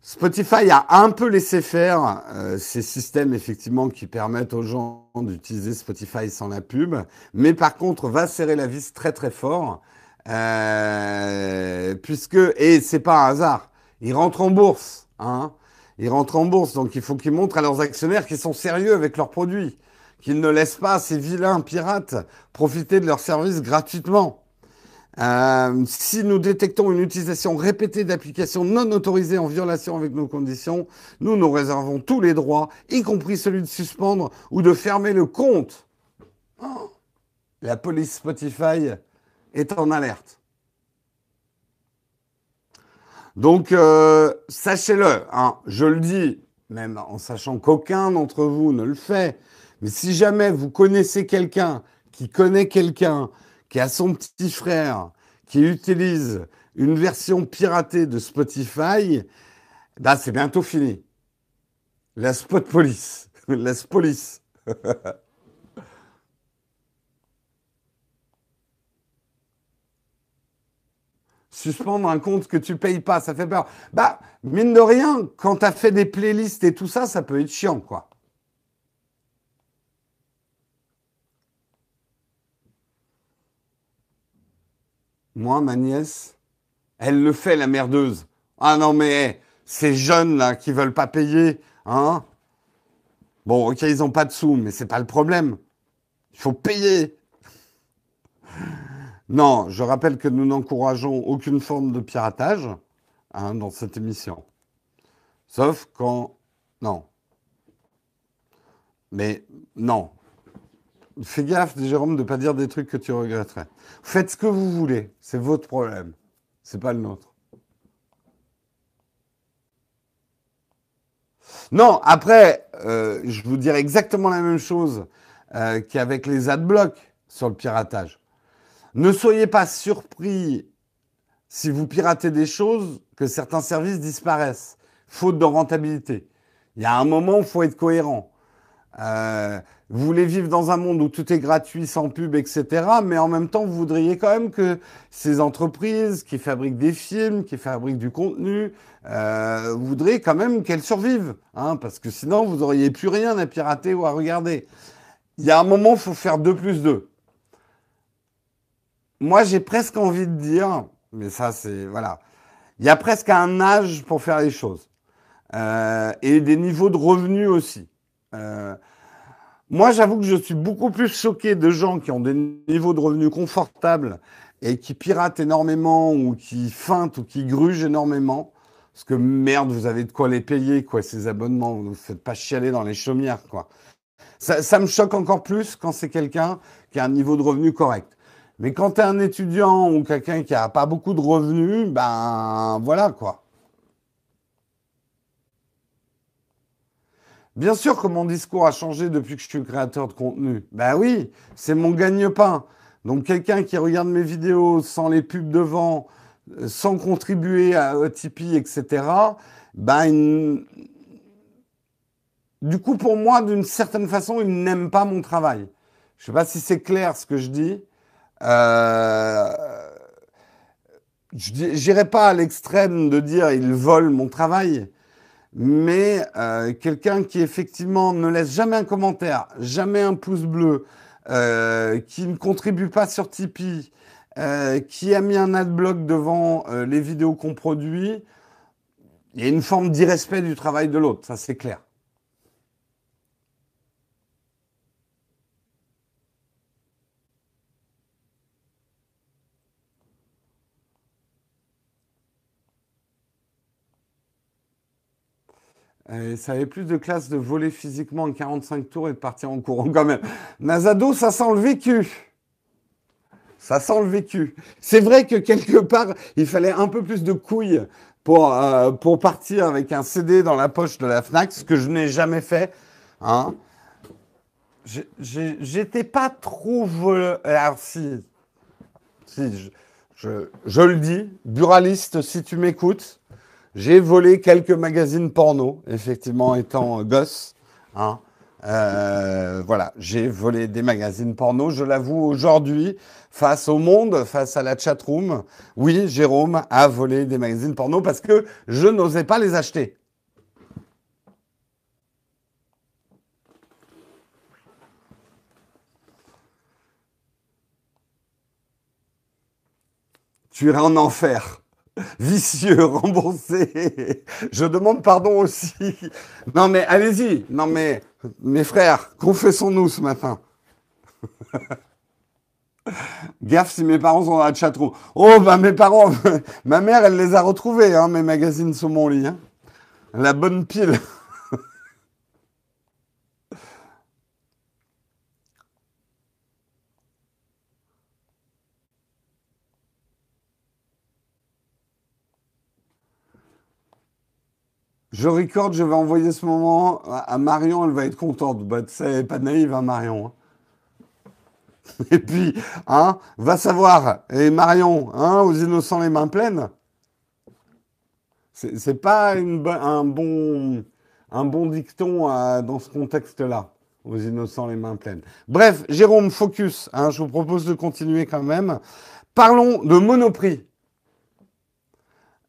Spotify a un peu laissé faire euh, ces systèmes effectivement qui permettent aux gens d'utiliser Spotify sans la pub, mais par contre va serrer la vis très très fort euh, puisque et c'est pas un hasard, ils rentrent en bourse, hein, ils rentrent en bourse donc il faut qu'ils montrent à leurs actionnaires qu'ils sont sérieux avec leurs produits, qu'ils ne laissent pas ces vilains pirates profiter de leurs services gratuitement. Euh, si nous détectons une utilisation répétée d'applications non autorisées en violation avec nos conditions, nous nous réservons tous les droits, y compris celui de suspendre ou de fermer le compte. Oh. la police Spotify est en alerte. Donc, euh, sachez-le, hein, je le dis, même en sachant qu'aucun d'entre vous ne le fait, mais si jamais vous connaissez quelqu'un qui connaît quelqu'un qui a son petit frère qui utilise une version piratée de Spotify, bah c'est bientôt fini. La spot police. (laughs) La police. (laughs) Suspendre un compte que tu payes pas, ça fait peur. Bah, mine de rien, quand tu fait des playlists et tout ça, ça peut être chiant, quoi. Moi, ma nièce, elle le fait, la merdeuse. Ah non, mais ces jeunes-là qui veulent pas payer, hein Bon, ok, ils ont pas de sous, mais c'est pas le problème. Il faut payer. Non, je rappelle que nous n'encourageons aucune forme de piratage hein, dans cette émission. Sauf quand... Non. Mais non, Fais gaffe, Jérôme, de ne pas dire des trucs que tu regretterais. Faites ce que vous voulez, c'est votre problème, c'est pas le nôtre. Non, après, euh, je vous dirais exactement la même chose euh, qu'avec les adblocks sur le piratage. Ne soyez pas surpris si vous piratez des choses que certains services disparaissent, faute de rentabilité. Il y a un moment où il faut être cohérent. Euh, vous voulez vivre dans un monde où tout est gratuit, sans pub, etc. Mais en même temps, vous voudriez quand même que ces entreprises qui fabriquent des films, qui fabriquent du contenu, euh, vous voudriez quand même qu'elles survivent, hein, parce que sinon, vous n'auriez plus rien à pirater ou à regarder. Il y a un moment, il faut faire 2 plus 2. Moi, j'ai presque envie de dire, mais ça, c'est voilà, il y a presque un âge pour faire les choses euh, et des niveaux de revenus aussi. Euh, moi, j'avoue que je suis beaucoup plus choqué de gens qui ont des niveaux de revenus confortables et qui piratent énormément ou qui feintent ou qui grugent énormément. Parce que merde, vous avez de quoi les payer, quoi, ces abonnements. Vous ne faites pas chialer dans les chaumières, quoi. Ça, me choque encore plus quand c'est quelqu'un qui a un niveau de revenu correct. Mais quand tu es un étudiant ou quelqu'un qui a pas beaucoup de revenus, ben voilà, quoi. Bien sûr que mon discours a changé depuis que je suis créateur de contenu. Ben oui, c'est mon gagne-pain. Donc quelqu'un qui regarde mes vidéos sans les pubs devant, euh, sans contribuer à Tipeee, etc., ben, du coup, pour moi, d'une certaine façon, il n'aime pas mon travail. Je ne sais pas si c'est clair ce que je dis. Euh... Je n'irai pas à l'extrême de dire il vole mon travail mais euh, quelqu'un qui effectivement ne laisse jamais un commentaire, jamais un pouce bleu, euh, qui ne contribue pas sur Tipeee, euh, qui a mis un adblock devant les vidéos qu'on produit, il y a une forme d'irrespect du travail de l'autre, ça c'est clair. Ça avait plus de classe de voler physiquement en 45 tours et de partir en courant quand même. Nazado, ça sent le vécu. Ça sent le vécu. C'est vrai que quelque part, il fallait un peu plus de couilles pour, euh, partir avec un CD dans la poche de la FNAC, ce que je n'ai jamais fait. Hein. J'étais pas trop. Alors si, si je, je, le dis, buraliste, si tu m'écoutes, j'ai volé quelques magazines porno, effectivement étant gosse. Hein. Euh, voilà, j'ai volé des magazines porno, je l'avoue aujourd'hui, face au monde, face à la chatroom. Oui, Jérôme a volé des magazines porno parce que je n'osais pas les acheter. Tu irais en enfer (laughs) vicieux, remboursé. Je demande pardon aussi. Non mais allez-y. Non mais mes frères, confessons-nous ce matin. (laughs) Gaffe si mes parents sont dans la chatroom. Oh bah mes parents, (laughs) ma mère elle les a retrouvés, hein, mes magazines sur mon lit. Hein. La bonne pile. Je recorde, je vais envoyer ce moment à Marion, elle va être contente. Bah, c'est pas naïve, hein, Marion. Hein. (laughs) Et puis, hein, va savoir. Et Marion, hein, aux innocents les mains pleines. C'est pas un, bon, dicton dans ce contexte-là, aux innocents les mains pleines. Bref, Jérôme, focus. Hein, je vous propose de continuer quand même. Parlons de Monoprix.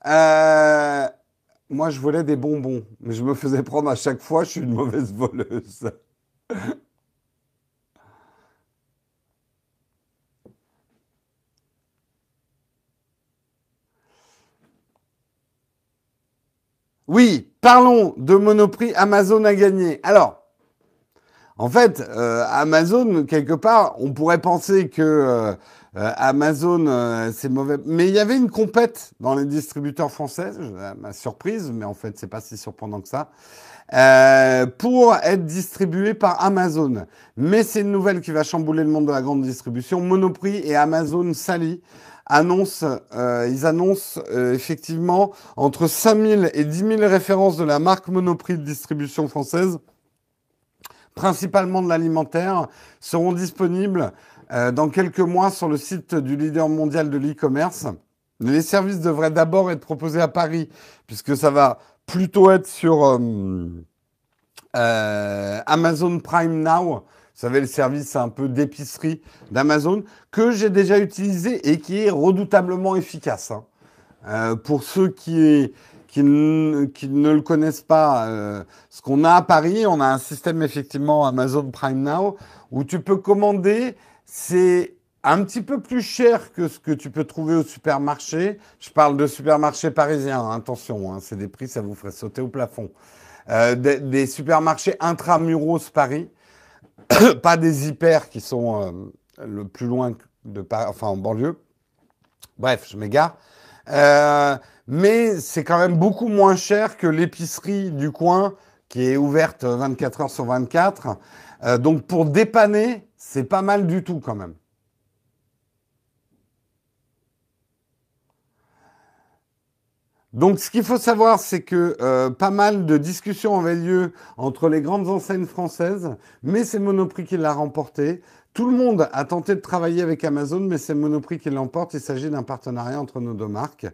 Euh, moi, je volais des bonbons, mais je me faisais prendre à chaque fois, je suis une mauvaise voleuse. Oui, parlons de Monoprix. Amazon a gagné. Alors, en fait, euh, Amazon, quelque part, on pourrait penser que euh, euh, Amazon, euh, c'est mauvais. Mais il y avait une compète dans les distributeurs français, ma surprise, mais en fait, c'est pas si surprenant que ça, euh, pour être distribué par Amazon. Mais c'est une nouvelle qui va chambouler le monde de la grande distribution. Monoprix et Amazon Sally annoncent, ils annoncent effectivement entre 5000 et 10 000 références de la marque Monoprix de distribution française principalement de l'alimentaire, seront disponibles euh, dans quelques mois sur le site du leader mondial de l'e-commerce. Les services devraient d'abord être proposés à Paris, puisque ça va plutôt être sur euh, euh, Amazon Prime Now. Vous savez, le service un peu d'épicerie d'Amazon, que j'ai déjà utilisé et qui est redoutablement efficace. Hein. pour ceux qui, qui, qui, ne le connaissent pas, ce qu'on a à Paris, on a un système effectivement Amazon Prime Now où tu peux commander c'est un petit peu plus cher que ce que tu peux trouver au supermarché. Je parle de supermarché parisien, hein, attention, hein, c'est des prix, ça vous ferait sauter au plafond. Euh, des, supermarchés intramuros Paris, (coughs) pas des hyper qui sont euh, le plus loin de Paris, enfin en banlieue. Bref, je m'égare. Euh, mais c'est quand même beaucoup moins cher que l'épicerie du coin qui est ouverte 24 heures sur 24. donc pour dépanner, c'est pas mal du tout quand même. Donc ce qu'il faut savoir, c'est que euh, pas mal de discussions avaient lieu entre les grandes enseignes françaises, mais c'est Monoprix qui l'a remporté. Tout le monde a tenté de travailler avec Amazon, mais c'est Monoprix qui l'emporte. Il s'agit d'un partenariat entre nos deux marques.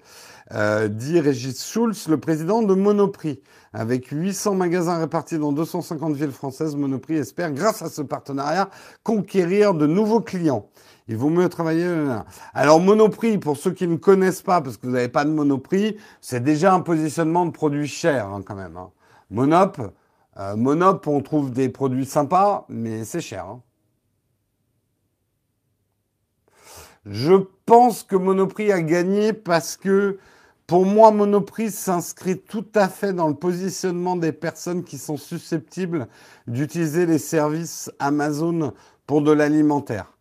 Euh, dit Régis Schulz, le président de Monoprix. Avec 800 magasins répartis dans 250 villes françaises, Monoprix espère, grâce à ce partenariat, conquérir de nouveaux clients. Il vaut mieux travailler. Alors Monoprix, pour ceux qui ne connaissent pas, parce que vous n'avez pas de Monoprix, c'est déjà un positionnement de produits chers hein, quand même. Hein. Monop, euh, Monop, on trouve des produits sympas, mais c'est cher. Hein. Je pense que Monoprix a gagné parce que pour moi, Monoprix s'inscrit tout à fait dans le positionnement des personnes qui sont susceptibles d'utiliser les services Amazon pour de l'alimentaire.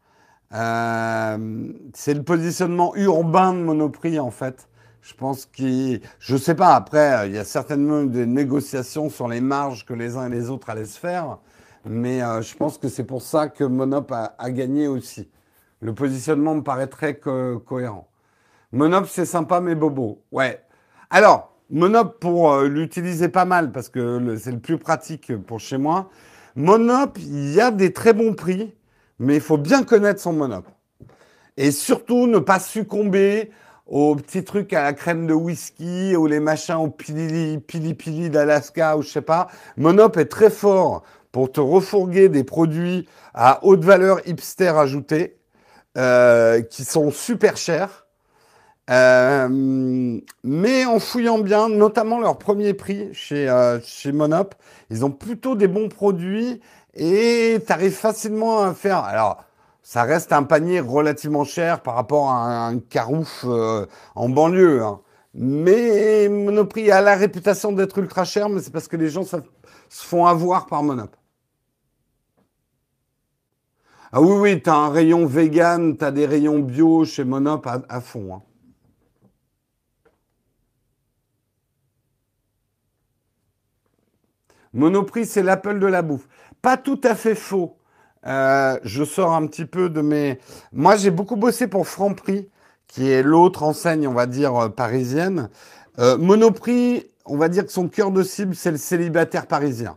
Euh, c'est le positionnement urbain de Monoprix en fait. Je pense qu'il, je sais pas. Après, il y a certainement des négociations sur les marges que les uns et les autres allaient se faire, mais euh, je pense que c'est pour ça que Monop a, a gagné aussi. Le positionnement me paraît très cohérent. Monop, c'est sympa, mais bobo. Ouais. Alors, Monop pour l'utiliser pas mal parce que c'est le plus pratique pour chez moi. Monop, il y a des très bons prix, mais il faut bien connaître son Monop. Et surtout, ne pas succomber aux petits trucs à la crème de whisky ou les machins au pili, pili d'Alaska ou je sais pas. Monop est très fort pour te refourguer des produits à haute valeur hipster ajoutée euh, qui sont super chers. Euh, mais en fouillant bien, notamment leur premier prix chez, euh, chez Monop, ils ont plutôt des bons produits et tu arrives facilement à faire. Alors, ça reste un panier relativement cher par rapport à un carouf euh, en banlieue. Hein. Mais Monoprix a la réputation d'être ultra cher, mais c'est parce que les gens se font avoir par Monop. Ah oui, oui, tu as un rayon vegan, tu as des rayons bio chez Monop à, fond. Hein. Monoprix, c'est l'Apple de la bouffe. Pas tout à fait faux. Euh, je sors un petit peu de mes. Moi, j'ai beaucoup bossé pour Franprix, qui est l'autre enseigne, on va dire, euh, parisienne. Euh, Monoprix, on va dire que son cœur de cible, c'est le célibataire parisien.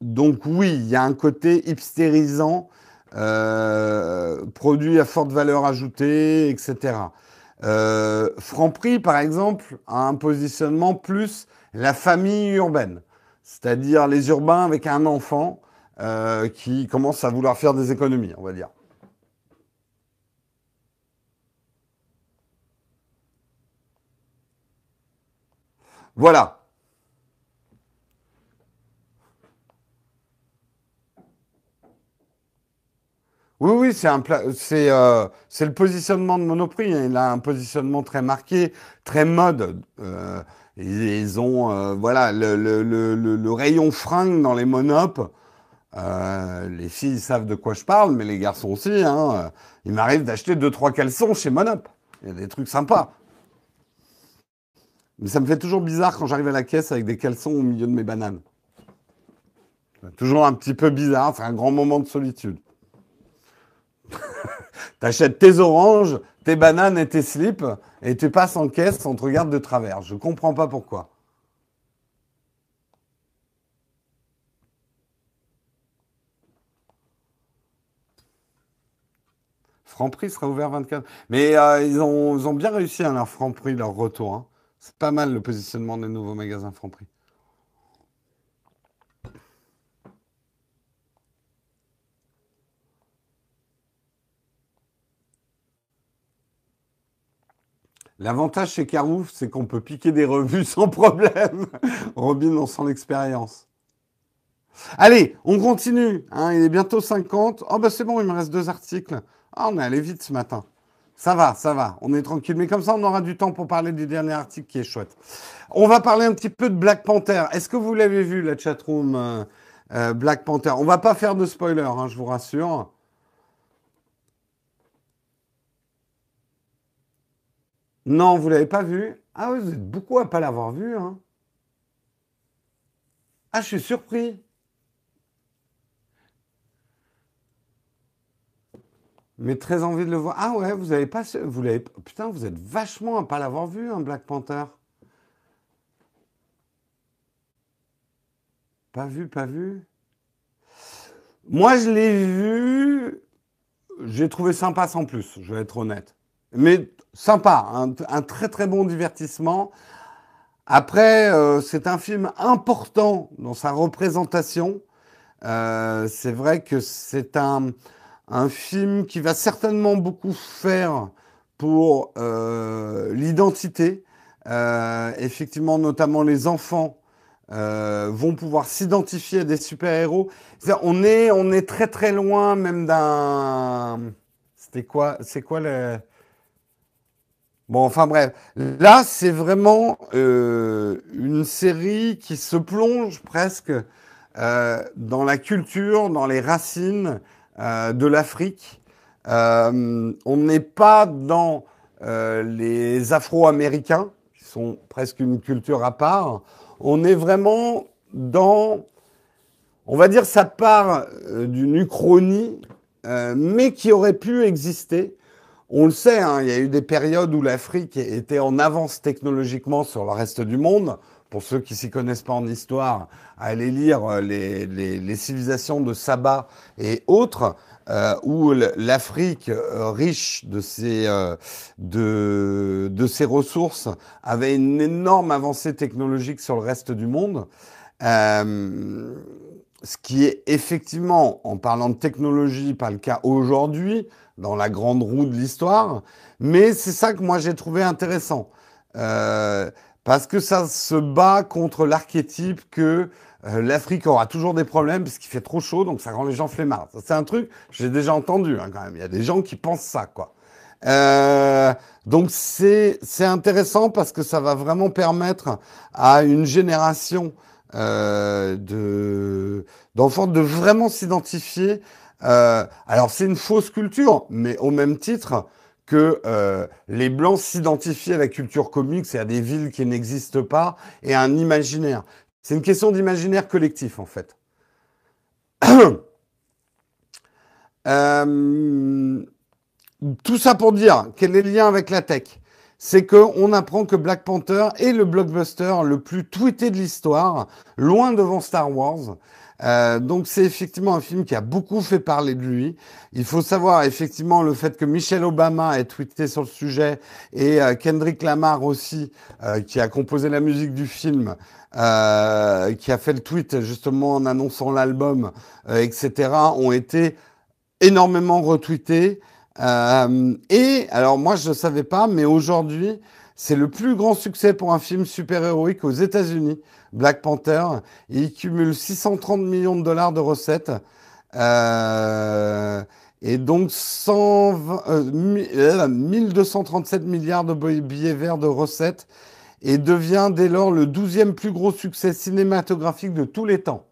donc oui, il y a un côté hipstérisant, produit à forte valeur ajoutée, etc. Franprix, par exemple, a un positionnement plus la famille urbaine, c'est-à-dire les urbains avec un enfant euh, qui commencent à vouloir faire des économies, on va dire. Voilà. Oui, oui, c'est un c'est euh, c'est le positionnement de Monoprix. Hein. Il a un positionnement très marqué, très mode. Euh, ils, ont voilà le, le, le, le, rayon fringue dans les monopes. Euh, les filles savent de quoi je parle, mais les garçons aussi. Hein. Il m'arrive d'acheter deux trois caleçons chez Monop. Il y a des trucs sympas. Mais ça me fait toujours bizarre quand j'arrive à la caisse avec des caleçons au milieu de mes bananes. Toujours un petit peu bizarre, c'est un grand moment de solitude. (laughs) T'achètes tes oranges, tes bananes et tes slips, et tu passes en caisse, on te regarde de travers. Je comprends pas pourquoi. Franprix sera ouvert 24. Mais euh, ils, ont, bien réussi à leur Franprix, leur retour. Hein. C'est pas mal le positionnement des nouveaux magasins Franprix. L'avantage chez Carouf, c'est qu'on peut piquer des revues (laughs) sans problème. Robin, on sent l'expérience. Allez, on continue. Hein. il est bientôt 50. Oh, bah c'est bon, il me reste deux articles. Ah, on est allé vite ce matin. Ça va, ça va, on est tranquille. Mais comme ça, on aura du temps pour parler du dernier article qui est chouette. On va parler un petit peu de Black Panther. Est-ce que vous l'avez vu, la chatroom euh, euh, Black Panther? On va pas faire de spoiler, hein, je vous rassure. Non, vous l'avez pas vu Ah, vous êtes beaucoup à pas l'avoir vu. Hein. Ah, je suis surpris. Mais très envie de le voir. Ah ouais, vous avez pas. Vous l'avez. Putain, vous êtes vachement à pas l'avoir vu, un Black Panther. Pas vu, pas vu. Moi, je l'ai vu. J'ai trouvé sympa sans plus, je vais être honnête. Mais sympa, un, très très bon divertissement. Après, euh, c'est un film important dans sa représentation. Euh, c'est vrai que c'est un, film qui va certainement beaucoup faire pour euh, l'identité. Effectivement, notamment les enfants vont pouvoir s'identifier à des super-héros. On est, on est très très loin même d'un... C'était quoi C'est quoi le... Bon, enfin bref. Là, c'est vraiment une série qui se plonge presque dans la culture, dans les racines euh, de l'Afrique. Euh, on n'est pas dans euh, les Afro-Américains, qui sont presque une culture à part. On est vraiment dans, on va dire, ça part d'une uchronie, mais qui aurait pu exister on le sait, hein, il y a eu des périodes où l'Afrique était en avance technologiquement sur le reste du monde. Pour ceux qui s'y connaissent pas en histoire, allez lire euh, les, les, les civilisations de Saba et autres, euh, où l'Afrique, euh, riche de ses, euh, de, de ses ressources, avait une énorme avancée technologique sur le reste du monde. Ce qui est effectivement, en parlant de technologie, pas le cas aujourd'hui, dans la grande roue de l'histoire, mais c'est ça que moi j'ai trouvé intéressant. Euh, parce que ça se bat contre l'archétype que euh, l'Afrique aura toujours des problèmes parce qu'il fait trop chaud, donc ça rend les gens flemmards. C'est un truc, j'ai déjà entendu hein, quand même. Il y a des gens qui pensent ça, quoi. Euh, donc c'est intéressant parce que ça va vraiment permettre à une génération euh, de d'enfants de vraiment s'identifier. Euh, alors c'est une fausse culture, mais au même titre que euh, les blancs s'identifient à la culture comique, c'est à des villes qui n'existent pas et à un imaginaire. C'est une question d'imaginaire collectif en fait. (coughs) Euh, tout ça pour dire quel est le lien avec la tech? C'est qu'on apprend que Black Panther est le blockbuster le plus tweeté de l'histoire, loin devant Star Wars. Euh, donc c'est effectivement un film qui a beaucoup fait parler de lui. Il faut savoir effectivement le fait que Michelle Obama ait tweeté sur le sujet et euh, Kendrick Lamar aussi, euh, qui a composé la musique du film, euh, qui a fait le tweet justement en annonçant l'album, etc., ont été énormément retweetés. Et alors moi je ne savais pas, mais aujourd'hui c'est le plus grand succès pour un film super-héroïque aux États-Unis, Black Panther. Il cumule 630 millions de dollars de recettes. Euh, et donc 120, euh, 1237 milliards de billets verts de recettes et devient dès lors le douzième plus gros succès cinématographique de tous les temps.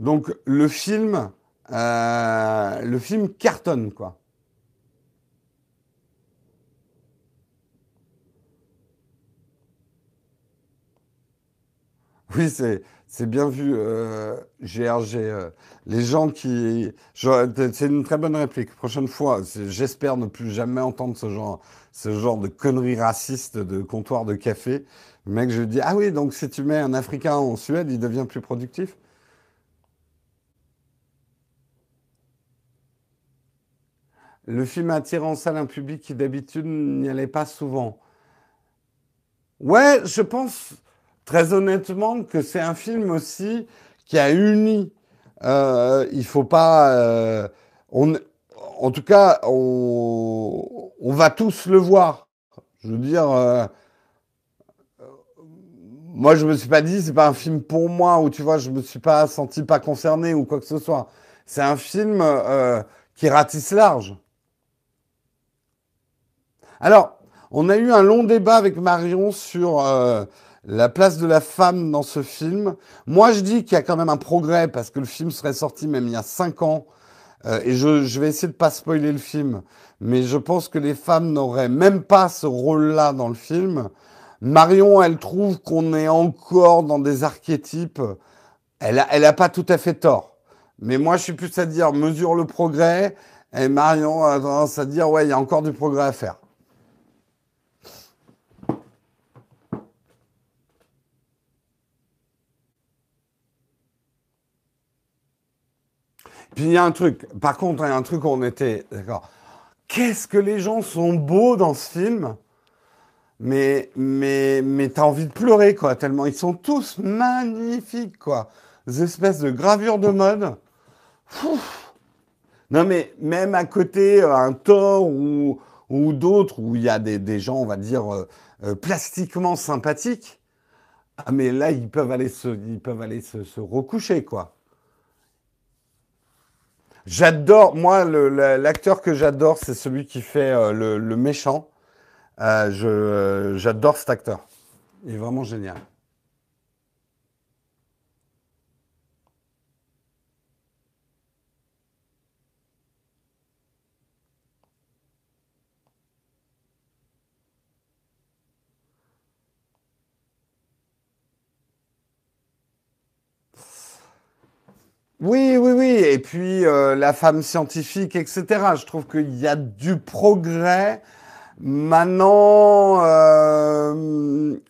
Donc le film, euh, le film cartonne quoi. Oui, c'est bien vu, euh, GRG. euh, les gens qui... C'est une très bonne réplique. Prochaine fois, j'espère ne plus jamais entendre ce genre, ce genre de conneries racistes de comptoir de café. Le mec, je dis, ah oui, donc si tu mets un Africain en Suède, il devient plus productif? Le film attire en salle un public qui d'habitude n'y allait pas souvent. Ouais, je pense très honnêtement que c'est un film aussi qui a uni. Euh, il faut pas. euh, en tout cas, on, va tous le voir. Je veux dire, euh, moi je me suis pas dit c'est pas un film pour moi ou tu vois je me suis pas senti pas concerné ou quoi que ce soit. C'est un film euh, qui ratisse large. Alors, on a eu un long débat avec Marion sur la place de la femme dans ce film. Moi, je dis qu'il y a quand même un progrès parce que le film serait sorti même il y a cinq ans. Euh, et je, vais essayer de pas spoiler le film, mais je pense que les femmes n'auraient même pas ce rôle-là dans le film. Marion, elle trouve qu'on est encore dans des archétypes. Elle a, elle a pas tout à fait tort. Mais moi, je suis plus à dire mesure le progrès. Et Marion a tendance à dire ouais, il y a encore du progrès à faire. Puis il y a un truc, par contre, il y a un truc où on était, d'accord. Qu'est-ce que les gens sont beaux dans ce film, mais, mais, mais t'as envie de pleurer, quoi, tellement ils sont tous magnifiques, quoi. Des espèces de gravures de mode. Non, mais même à côté, euh, un Thor ou, ou d'autres, où il y a des, gens, on va dire, euh, euh, plastiquement sympathiques, ah, mais là, ils peuvent aller se, ils peuvent aller se recoucher, quoi. J'adore, moi, l'acteur que j'adore, c'est celui qui fait euh, le, méchant. Euh, euh, j'adore cet acteur. Il est vraiment génial. Oui, oui, oui. Et puis la femme scientifique, etc. Je trouve qu'il y a du progrès. Maintenant,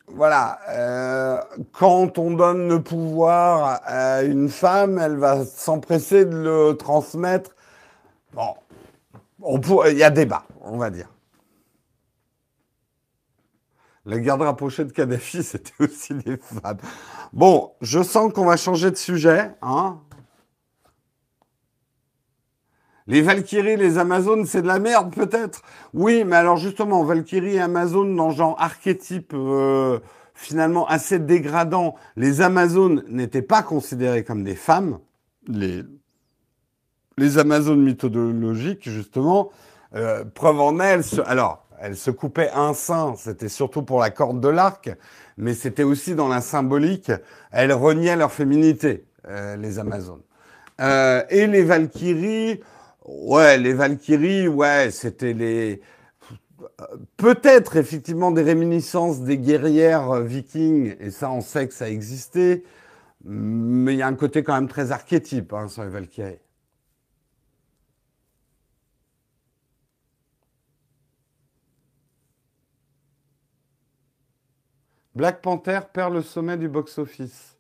voilà, quand on donne le pouvoir à une femme, elle va s'empresser de le transmettre. Bon, il y a débat, on va dire. La garde rapprochée de Kadhafi, (laughs) c'était aussi des femmes. Bon, je sens qu'on va changer de sujet. Hein les Valkyries, les Amazones, c'est de la merde peut-être Oui, mais alors justement, Valkyrie et Amazon, dans genre archétype euh, finalement assez dégradant, les Amazones n'étaient pas considérées comme des femmes. Les, les Amazones mythologiques, justement, euh, preuve en elles, alors, elles se coupaient un sein, c'était surtout pour la corde de l'arc, mais c'était aussi dans la symbolique, elles reniaient leur féminité, euh, les Amazones. Euh, et les Valkyries, ouais, les Valkyries, ouais, c'était les peut-être effectivement des réminiscences des guerrières vikings, et ça on sait que ça existait, mais il y a un côté quand même très archétype hein, sur les Valkyries. Black Panther perd le sommet du box-office.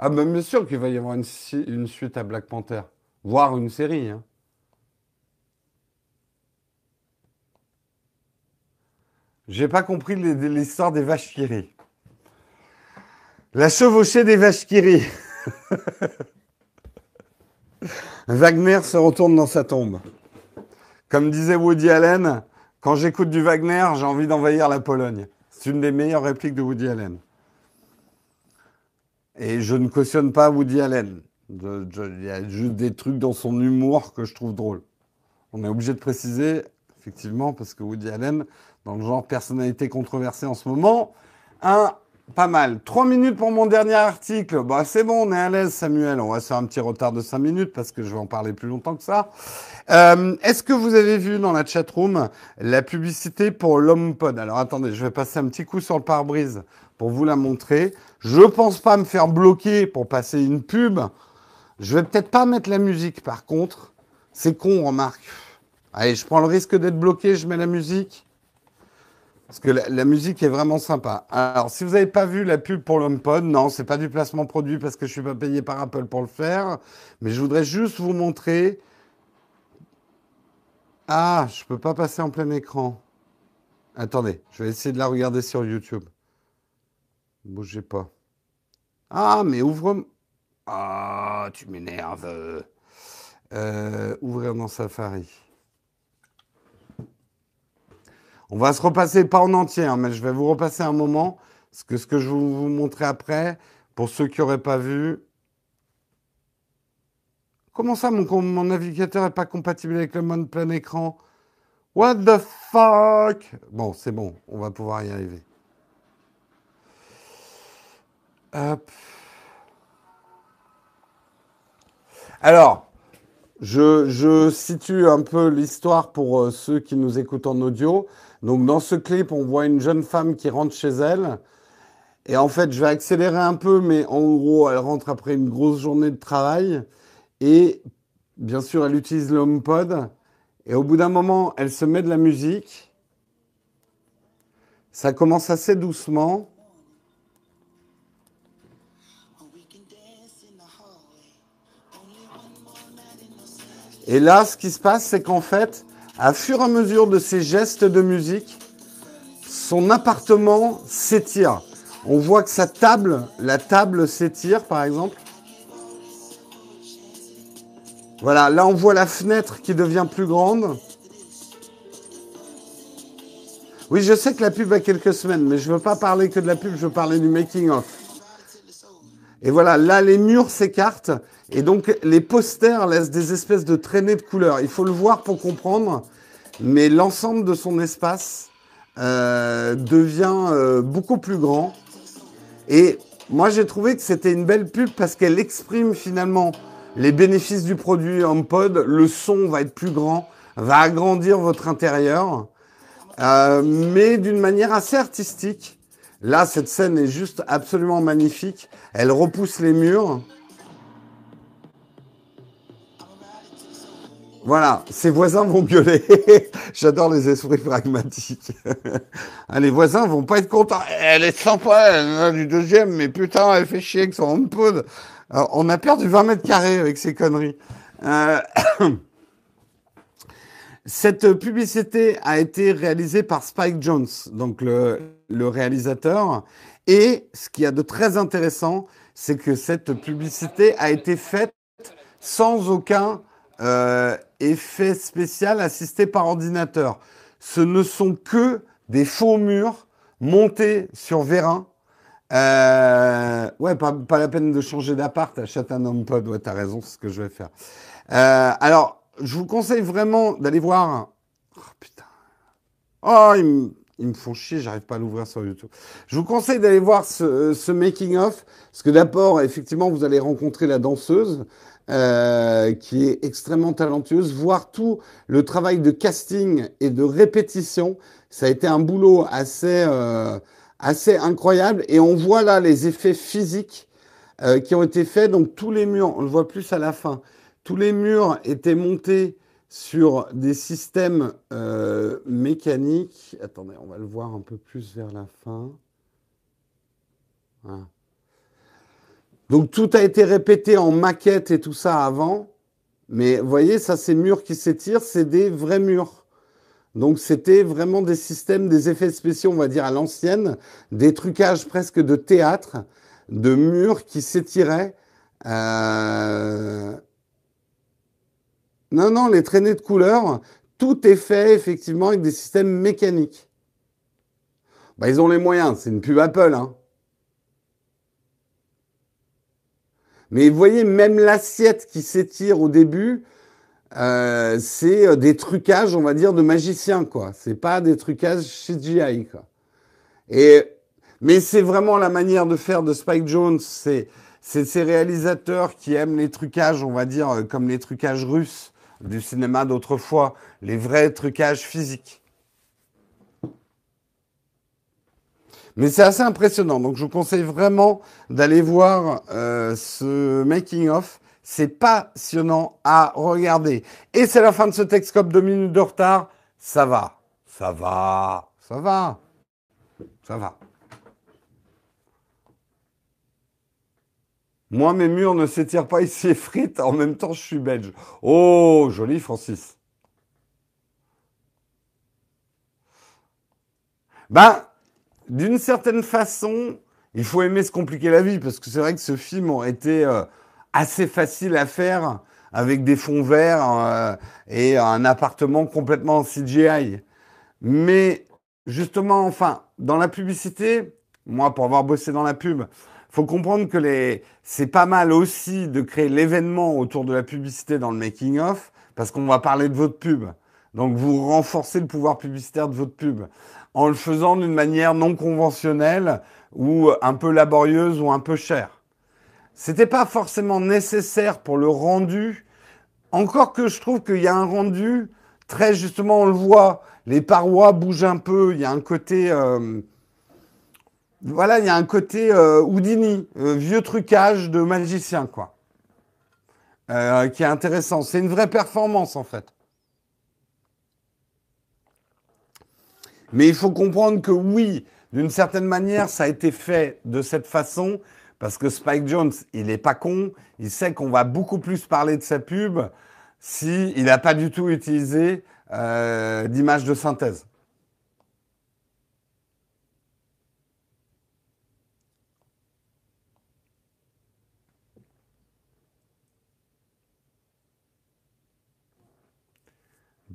Ah ben bien sûr qu'il va y avoir une, suite à Black Panther, voire une série. Hein. J'ai pas compris l'histoire des vaches qui La chevauchée des vaches qui (laughs) Wagner se retourne dans sa tombe. Comme disait Woody Allen, quand j'écoute du Wagner, j'ai envie d'envahir la Pologne. C'est une des meilleures répliques de Woody Allen. Et je ne cautionne pas Woody Allen. Il y a juste des trucs dans son humour que je trouve drôle. On est obligé de préciser, effectivement, parce que Woody Allen, dans le genre personnalité controversée en ce moment, un pas mal. Trois minutes pour mon dernier article. Bah, c'est bon, on est à l'aise, Samuel. On va se faire un petit retard de cinq minutes parce que je vais en parler plus longtemps que ça. Euh, Est-ce que vous avez vu dans la chatroom la publicité pour l'HomePod Alors attendez, je vais passer un petit coup sur le pare-brise pour vous la montrer. Je pense pas me faire bloquer pour passer une pub. Je vais peut-être pas mettre la musique par contre. C'est con, remarque. Allez, je prends le risque d'être bloqué, je mets la musique. Parce que la, musique est vraiment sympa. Alors, si vous n'avez pas vu la pub pour l'HomePod, non, c'est pas du placement produit parce que je suis pas payé par Apple pour le faire. Mais je voudrais juste vous montrer. Ah, je peux pas passer en plein écran. Attendez, je vais essayer de la regarder sur YouTube. Bougez pas. Ah, mais ouvre. Ah, tu m'énerves. Euh, ouvrir dans Safari. On va se repasser, pas en entier, hein, mais je vais vous repasser un moment. Ce que je vais vous montrer après, pour ceux qui n'auraient pas vu. Comment ça, mon, mon navigateur n'est pas compatible avec le mode plein écran? What the fuck? Bon, c'est bon, on va pouvoir y arriver. Alors, je, je, situe un peu l'histoire pour euh, ceux qui nous écoutent en audio. Donc dans ce clip, on voit une jeune femme qui rentre chez elle. Et en fait, je vais accélérer un peu, mais en gros, elle rentre après une grosse journée de travail. Et bien sûr, elle utilise le HomePod. Et au bout d'un moment, elle se met de la musique. Ça commence assez doucement. Et là, ce qui se passe, c'est qu'en fait, à fur et à mesure de ses gestes de musique, son appartement s'étire. On voit que sa table, la table s'étire par exemple. Voilà, là on voit la fenêtre qui devient plus grande. Oui, je sais que la pub a quelques semaines, mais je ne veux pas parler que de la pub, je veux parler du making-of. Et voilà, là les murs s'écartent et donc les posters laissent des espèces de traînées de couleurs. Il faut le voir pour comprendre, mais l'ensemble de son espace euh, devient euh, beaucoup plus grand. Et moi j'ai trouvé que c'était une belle pub parce qu'elle exprime finalement les bénéfices du produit HomePod. Le son va être plus grand, va agrandir votre intérieur, euh, mais d'une manière assez artistique. Là, cette scène est juste absolument magnifique. Elle repousse les murs. Voilà, ses voisins vont gueuler. (laughs) J'adore les esprits pragmatiques. (laughs) Ah, les voisins vont pas être contents. Elle est sympa, elle a du deuxième, mais putain, elle fait chier avec son HomePod. on a perdu 20 mètres carrés avec ces conneries. Euh, (coughs) cette publicité a été réalisée par Spike Jones, donc le, le réalisateur. Et ce qui y a de très intéressant, c'est que cette publicité a été faite sans aucun euh, effet spécial assisté par ordinateur. Ce ne sont que des faux murs montés sur vérin. Euh, ouais, pas, la peine de changer d'appart, achète un HomePod. Ouais, t'as raison, c'est ce que je vais faire. Euh, alors, je vous conseille vraiment d'aller voir. Oh putain. Oh, ils me, ils me font chier, j'arrive pas à l'ouvrir sur YouTube. Je vous conseille d'aller voir ce, ce making-of, parce que d'abord, effectivement, vous allez rencontrer la danseuse. Euh, qui est extrêmement talentueuse, voir tout le travail de casting et de répétition. Ça a été un boulot assez, euh, assez incroyable. Et on voit là les effets physiques euh, qui ont été faits. Donc tous les murs, on le voit plus à la fin, tous les murs étaient montés sur des systèmes euh, mécaniques. Attendez, on va le voir un peu plus vers la fin. Voilà. Donc tout a été répété en maquette et tout ça avant. Mais vous voyez, ça, ces murs qui s'étirent, c'est des vrais murs. Donc c'était vraiment des systèmes, des effets spéciaux, on va dire à l'ancienne, des trucages presque de théâtre, de murs qui s'étiraient. Euh... Non, non, les traînées de couleurs, tout est fait effectivement avec des systèmes mécaniques. Bah, ils ont les moyens, c'est une pub Apple. Hein. Mais vous voyez, même l'assiette qui s'étire au début, euh, c'est euh, des trucages, on va dire, de magiciens, quoi. C'est pas des trucages CGI, quoi. Et, mais c'est vraiment la manière de faire de Spike Jones. C'est, ces réalisateurs qui aiment les trucages, on va dire, euh, comme les trucages russes du cinéma d'autrefois, les vrais trucages physiques. Mais c'est assez impressionnant. Donc je vous conseille vraiment d'aller voir euh, ce making-of. C'est passionnant à regarder. Et c'est la fin de ce Texcope, deux minutes de retard. Ça va, ça va, ça va, ça va. Moi, mes murs ne s'étirent pas, ils s'effritent. En même temps, je suis belge. Oh, joli, Francis. Ben, d'une certaine façon, il faut aimer se compliquer la vie, parce que c'est vrai que ce film aurait été euh, assez facile à faire avec des fonds verts euh, et un appartement complètement en CGI. Mais justement, enfin, dans la publicité, moi, pour avoir bossé dans la pub, faut comprendre que les... c'est pas mal aussi de créer l'événement autour de la publicité dans le making of, parce qu'on va parler de votre pub. Donc vous renforcez le pouvoir publicitaire de votre pub en le faisant d'une manière non conventionnelle ou un peu laborieuse ou un peu chère. C'était pas forcément nécessaire pour le rendu, encore que je trouve qu'il y a un rendu très justement, on le voit, les parois bougent un peu, il y a un côté, euh, voilà, il y a un côté euh, Houdini, euh, vieux trucage de magicien quoi, euh, qui est intéressant. C'est une vraie performance en fait. Mais il faut comprendre que oui, d'une certaine manière, ça a été fait de cette façon parce que Spike Jones, il n'est pas con, il sait qu'on va beaucoup plus parler de sa pub s'il il n'a pas du tout utilisé d'image de synthèse.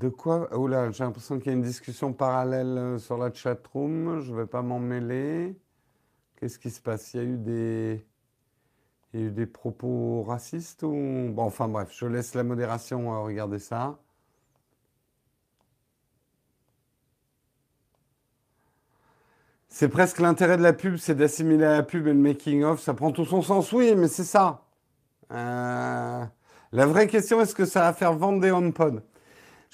De quoi? Oh là, j'ai l'impression qu'il y a une discussion parallèle euh, sur la chat room. Je ne vais pas m'en mêler. Qu'est-ce qui se passe? Il y a eu des, il y a eu des propos racistes ou? Bon, enfin bref, je laisse la modération euh, regarder ça. C'est presque l'intérêt de la pub, c'est d'assimiler la pub et le making of. Ça prend tout son sens, oui, mais c'est ça. Euh, la vraie question, est-ce que ça va faire vendre des HomePod?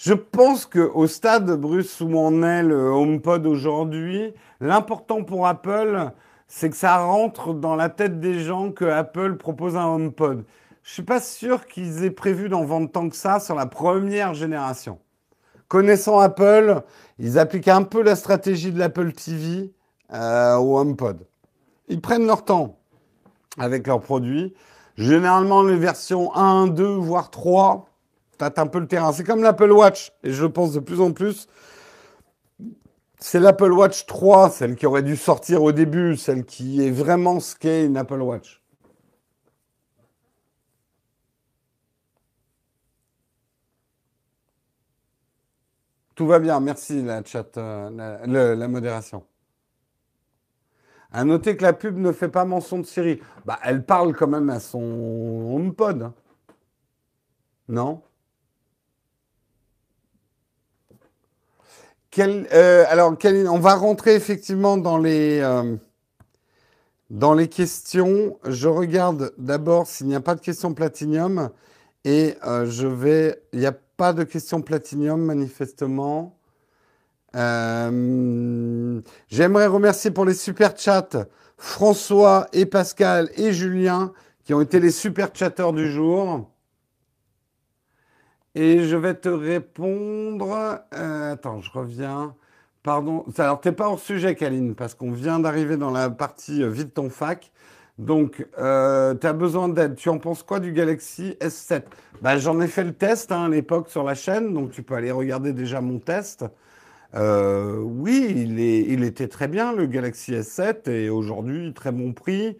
Je pense qu'au stade, Bruce, où on est le HomePod aujourd'hui, l'important pour Apple, c'est que ça rentre dans la tête des gens que Apple propose un HomePod. Je suis pas sûr qu'ils aient prévu d'en vendre tant que ça sur la première génération. Connaissant Apple, ils appliquent un peu la stratégie de l'Apple TV euh, au HomePod. Ils prennent leur temps avec leurs produits. Généralement, les versions 1, 2, voire 3, tâtent un peu le terrain. C'est comme l'Apple Watch, et je pense de plus en plus. C'est l'Apple Watch 3, celle qui aurait dû sortir au début, celle qui est vraiment ce qu'est une Apple Watch. Tout va bien, merci la chat, euh, la, modération. À noter que la pub ne fait pas mention de Siri. Bah, elle parle quand même à son HomePod. Hein. Euh, Alors, on va rentrer effectivement dans les, euh, dans les questions. Je regarde d'abord s'il n'y a pas de questions Platinium. Et je vais. Il y a pas de questions Platinium, manifestement. Euh, j'aimerais remercier pour les super chats François et Pascal et Julien qui ont été les super chatteurs du jour. Et je vais te répondre. Euh, attends, je reviens. Pardon. Alors, t'es pas hors sujet, Kaline, parce qu'on vient d'arriver dans la partie euh, vide ton fac. Donc, euh, tu as besoin d'aide. Tu en penses quoi du Galaxy S7 bah, J'en ai fait le test hein, à l'époque sur la chaîne, donc tu peux aller regarder déjà mon test. Euh, oui, il, est, était très bien le Galaxy S7 et aujourd'hui, très bon prix.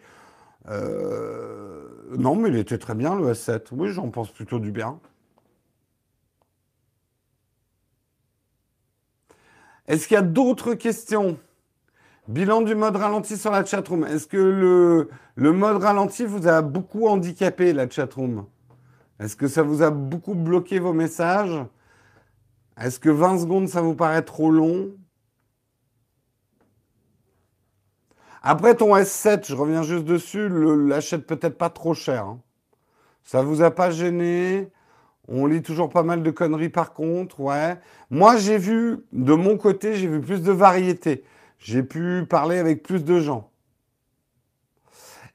Non, mais il était très bien le S7. Oui, j'en pense plutôt du bien. Est-ce qu'il y a d'autres questions? Bilan du mode ralenti sur la chatroom. Est-ce que le, mode ralenti vous a beaucoup handicapé, la chatroom? Est-ce que ça vous a beaucoup bloqué vos messages? Est-ce que 20 secondes, ça vous paraît trop long? Après ton S7, je reviens juste dessus, l'achète peut-être pas trop cher. Hein. Ça vous a pas gêné? On lit toujours pas mal de conneries par contre. Moi, j'ai vu, de mon côté, j'ai vu plus de variété j'ai pu parler avec plus de gens.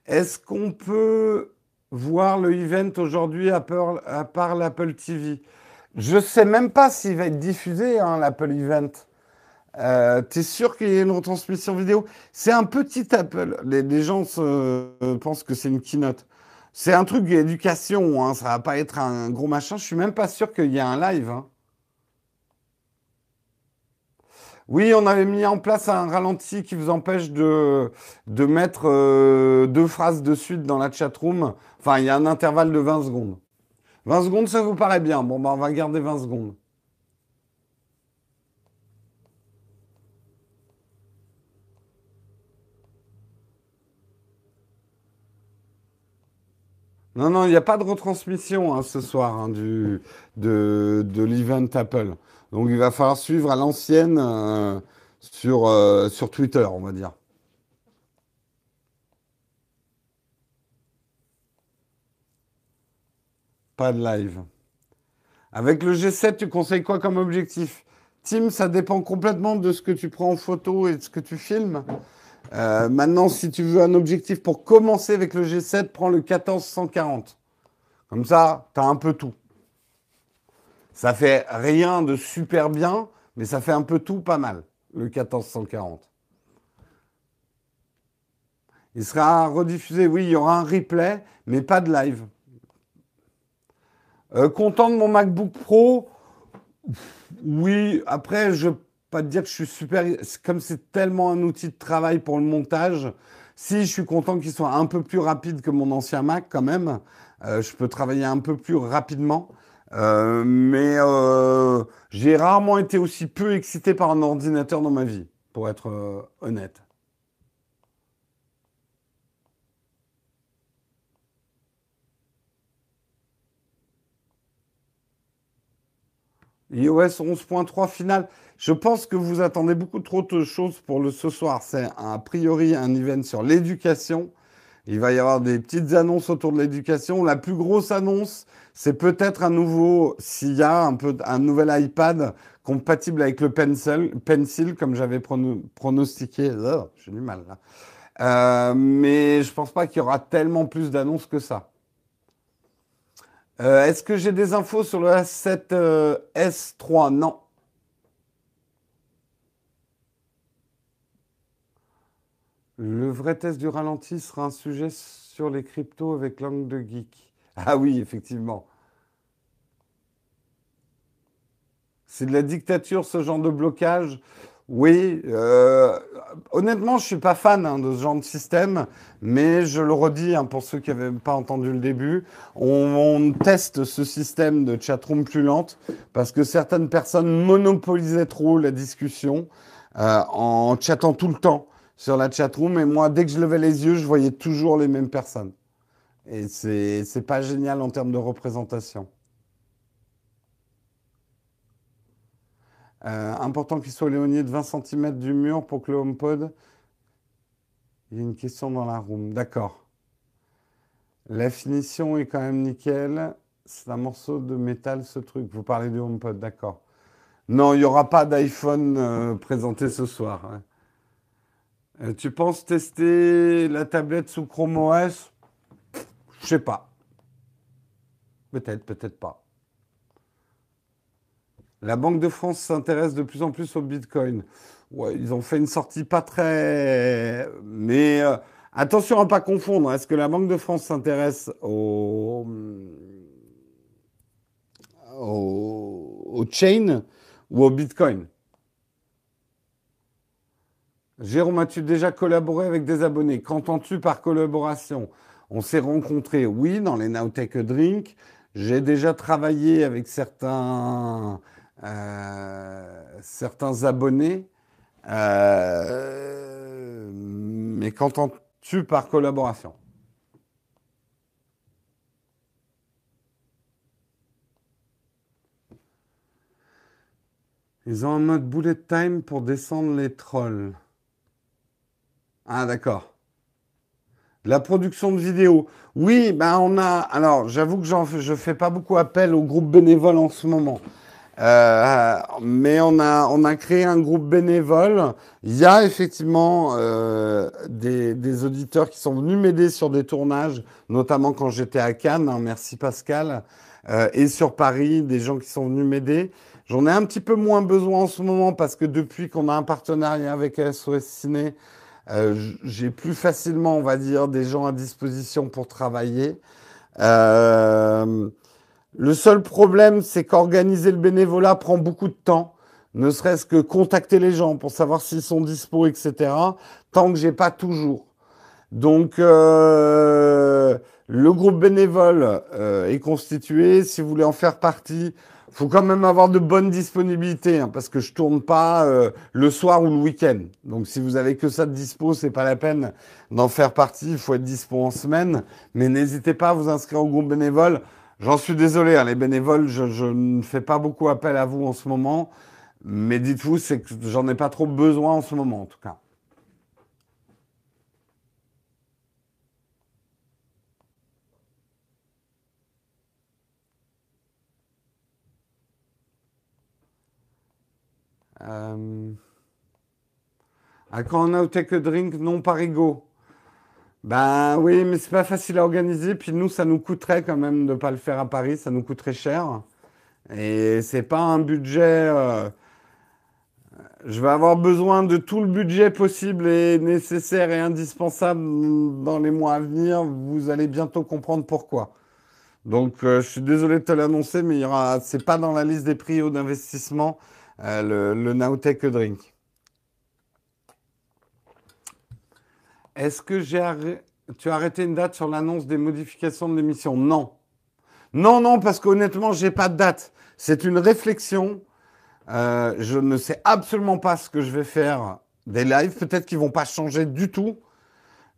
Est-ce qu'on peut voir le event aujourd'hui à, part l'Apple TV Je ne sais même pas s'il va être diffusé, hein, l'Apple Event. Euh, T'es sûr qu'il y a une retransmission vidéo? C'est un petit Apple. Les, gens se, pensent que c'est une keynote. C'est un truc d'éducation, hein, ça va pas être un gros machin. Je suis même pas sûr qu'il y ait un live. Hein. Oui, on avait mis en place un ralenti qui vous empêche de, de mettre euh, deux phrases de suite dans la chatroom. Enfin, il y a un intervalle de 20 secondes. 20 secondes, ça vous paraît bien. Bon, ben, on va garder 20 secondes. Non, non, il n'y a pas de retransmission hein, ce soir hein, du, de, de l'event Apple. Donc il va falloir suivre à l'ancienne euh, sur, euh, sur Twitter, on va dire. Pas de live. Avec le G7, tu conseilles quoi comme objectif? Tim, ça dépend complètement de ce que tu prends en photo et de ce que tu filmes. Euh, maintenant, si tu veux un objectif pour commencer avec le G7, prends le 1440. Comme ça, tu as un peu tout. Ça fait rien de super bien, mais ça fait un peu tout pas mal, le 1440. Il sera rediffusé, oui, il y aura un replay, mais pas de live. Euh, content de mon MacBook Pro? Oui, après, je pas te dire que je suis super. Comme c'est tellement un outil de travail pour le montage, si je suis content qu'il soit un peu plus rapide que mon ancien Mac, quand même, euh, je peux travailler un peu plus rapidement. Euh, mais euh, j'ai rarement été aussi peu excité par un ordinateur dans ma vie, pour être honnête. iOS 11.3 final. Je pense que vous attendez beaucoup trop de choses pour le ce soir. C'est a priori un event sur l'éducation. Il va y avoir des petites annonces autour de l'éducation. La plus grosse annonce, c'est peut-être un nouveau, s'il y a un, peu, un nouvel iPad compatible avec le Pencil, pencil comme j'avais pronostiqué. Oh, J'ai du mal là. Euh, mais je pense pas qu'il y aura tellement plus d'annonces que ça. Euh, est-ce que j'ai des infos sur le S7 euh, S3 Non. Le vrai test du ralenti sera un sujet sur les cryptos avec langue de geek. Ah oui, effectivement. C'est de la dictature, ce genre de blocage? Oui, euh, honnêtement, je suis pas fan hein, de ce genre de système, mais je le redis hein, pour ceux qui n'avaient pas entendu le début, on, teste ce système de chatroom plus lente parce que certaines personnes monopolisaient trop la discussion euh, en chattant tout le temps sur la chatroom, et moi, dès que je levais les yeux, je voyais toujours les mêmes personnes. Et c'est pas génial en termes de représentation. Euh, important qu'il soit éloigné de 20 cm du mur pour que le HomePod. Il y a une question dans la room. D'accord. La finition est quand même nickel. C'est un morceau de métal, ce truc. Vous parlez du HomePod, d'accord. Non, il n'y aura pas d'iPhone euh, présenté ce soir. Hein. Euh, tu penses tester la tablette sous Chrome OS Je sais pas. Peut-être, peut-être pas. La Banque de France s'intéresse de plus en plus au Bitcoin. Ils ont fait une sortie pas très... Mais euh, attention à ne pas confondre. Est-ce que la Banque de France s'intéresse au... au... au chain ou au Bitcoin? Jérôme, as-tu déjà collaboré avec des abonnés? Qu'entends-tu par collaboration? On s'est rencontrés, oui, dans les Nowtech Drink. J'ai déjà travaillé avec certains euh, abonnés. Euh, mais qu'entends-tu par collaboration? Ils ont un mode bullet time pour descendre les trolls. Ah d'accord. La production de vidéos. Oui, ben on a. Alors, j'avoue que je ne fais pas beaucoup appel au groupe bénévole en ce moment. Euh, mais on a, on créé un groupe bénévole. Il y a effectivement euh, des, des, auditeurs qui sont venus m'aider sur des tournages, notamment quand j'étais à Cannes. Hein, merci Pascal. Euh, et sur Paris, des gens qui sont venus m'aider. J'en ai un petit peu moins besoin en ce moment parce que depuis qu'on a un partenariat avec SOS Ciné, euh, j'ai plus facilement, on va dire, des gens à disposition pour travailler. Euh, le seul problème, c'est qu'organiser le bénévolat prend beaucoup de temps, ne serait-ce que contacter les gens pour savoir s'ils sont dispo, etc. Tant que j'ai pas toujours. Donc, euh, le groupe bénévole est constitué. Si vous voulez en faire partie, faut quand même avoir de bonnes disponibilités, hein, parce que je tourne pas euh, le soir ou le week-end. Donc, si vous avez que ça de dispo, c'est pas la peine d'en faire partie. Il faut être dispo en semaine. Mais n'hésitez pas à vous inscrire au groupe bénévole. J'en suis désolé, hein, les bénévoles, je, ne fais pas beaucoup appel à vous en ce moment, mais dites-vous, c'est que j'en ai pas trop besoin en ce moment, en tout cas. À quand on a take a drink, non parigo ben oui, mais c'est pas facile à organiser. Puis nous, ça nous coûterait quand même de ne pas le faire à Paris. Ça nous coûterait cher. Et c'est pas un budget. Euh, je vais avoir besoin de tout le budget possible et nécessaire et indispensable dans les mois à venir. Vous allez bientôt comprendre pourquoi. Donc, euh, je suis désolé de te l'annoncer, mais il y aura. C'est pas dans la liste des prix d'investissement le, le Nowtech Drink. Est-ce que j'ai tu as arrêté une date sur l'annonce des modifications de l'émission? Non. Non, non, parce qu'honnêtement, j'ai pas de date. C'est une réflexion. Euh, je ne sais absolument pas ce que je vais faire des lives. Peut-être qu'ils vont pas changer du tout.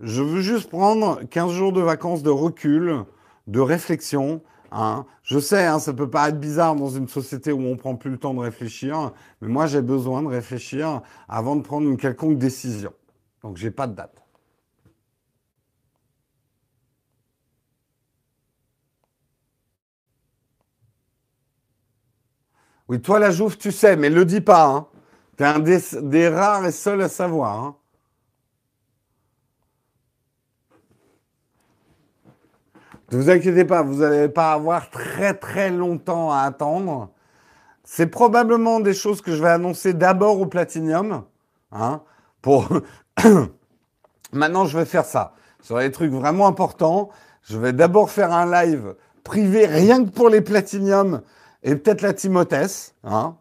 Je veux juste prendre 15 jours de vacances de recul, de réflexion. Hein. Je sais, hein, ça peut paraître bizarre dans une société où on prend plus le temps de réfléchir, mais moi j'ai besoin de réfléchir avant de prendre une quelconque décision. Donc j'ai pas de date. Oui, toi la jouve, tu sais, mais le dis pas. Hein. T'es un des, rares et seuls à savoir. Ne vous inquiétez pas, vous n'allez pas avoir très très longtemps à attendre. C'est probablement des choses que je vais annoncer d'abord au Platinium. Hein, pour... (coughs) Maintenant, je vais faire ça. Sur les trucs vraiment importants, je vais d'abord faire un live privé rien que pour les Platinium et peut-être la Timothée. Hein.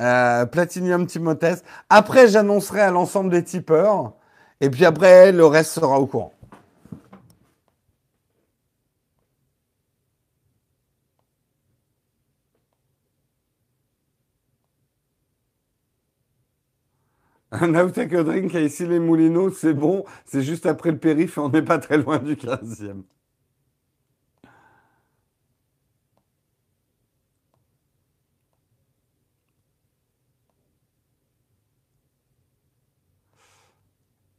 Euh, Platinium. Après, j'annoncerai à l'ensemble des tipeurs. Et puis après, le reste sera au courant. Un Outtake Drink ici les Moulineaux, c'est bon, c'est juste après le périph' et on n'est pas très loin du 15e.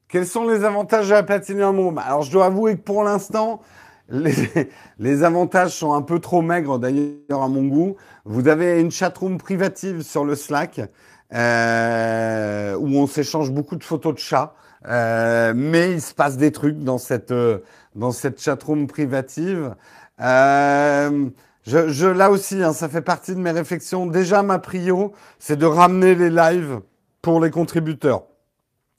Quels sont les avantages de la Platinum Room? Alors, je dois avouer que pour l'instant, les, avantages sont un peu trop maigres d'ailleurs à mon goût. Vous avez une chatroom privative sur le Slack euh, où on s'échange beaucoup de photos de chats. Euh, mais il se passe des trucs dans cette, euh, dans cette chatroom privative. Euh, je, je, là aussi, hein, ça fait partie de mes réflexions. Déjà, ma prio, c'est de ramener les lives pour les contributeurs.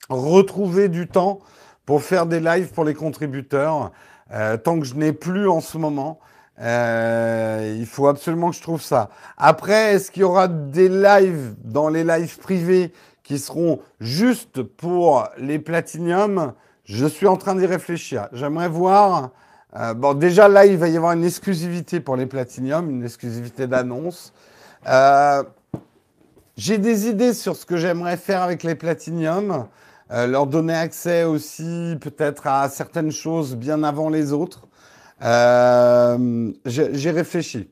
Retrouver du temps pour faire des lives pour les contributeurs, euh, tant que je n'ai plus en ce moment. Euh, il faut absolument que je trouve ça. Après, est-ce qu'il y aura des lives dans les lives privés qui seront juste pour les platinium Je suis en train d'y réfléchir. J'aimerais voir. Euh, bon, déjà là, il va y avoir une exclusivité pour les platinium, une exclusivité d'annonce. Euh, j'ai des idées sur ce que j'aimerais faire avec les platinium. Euh, leur donner accès aussi peut-être à certaines choses bien avant les autres. Euh, j'ai réfléchi.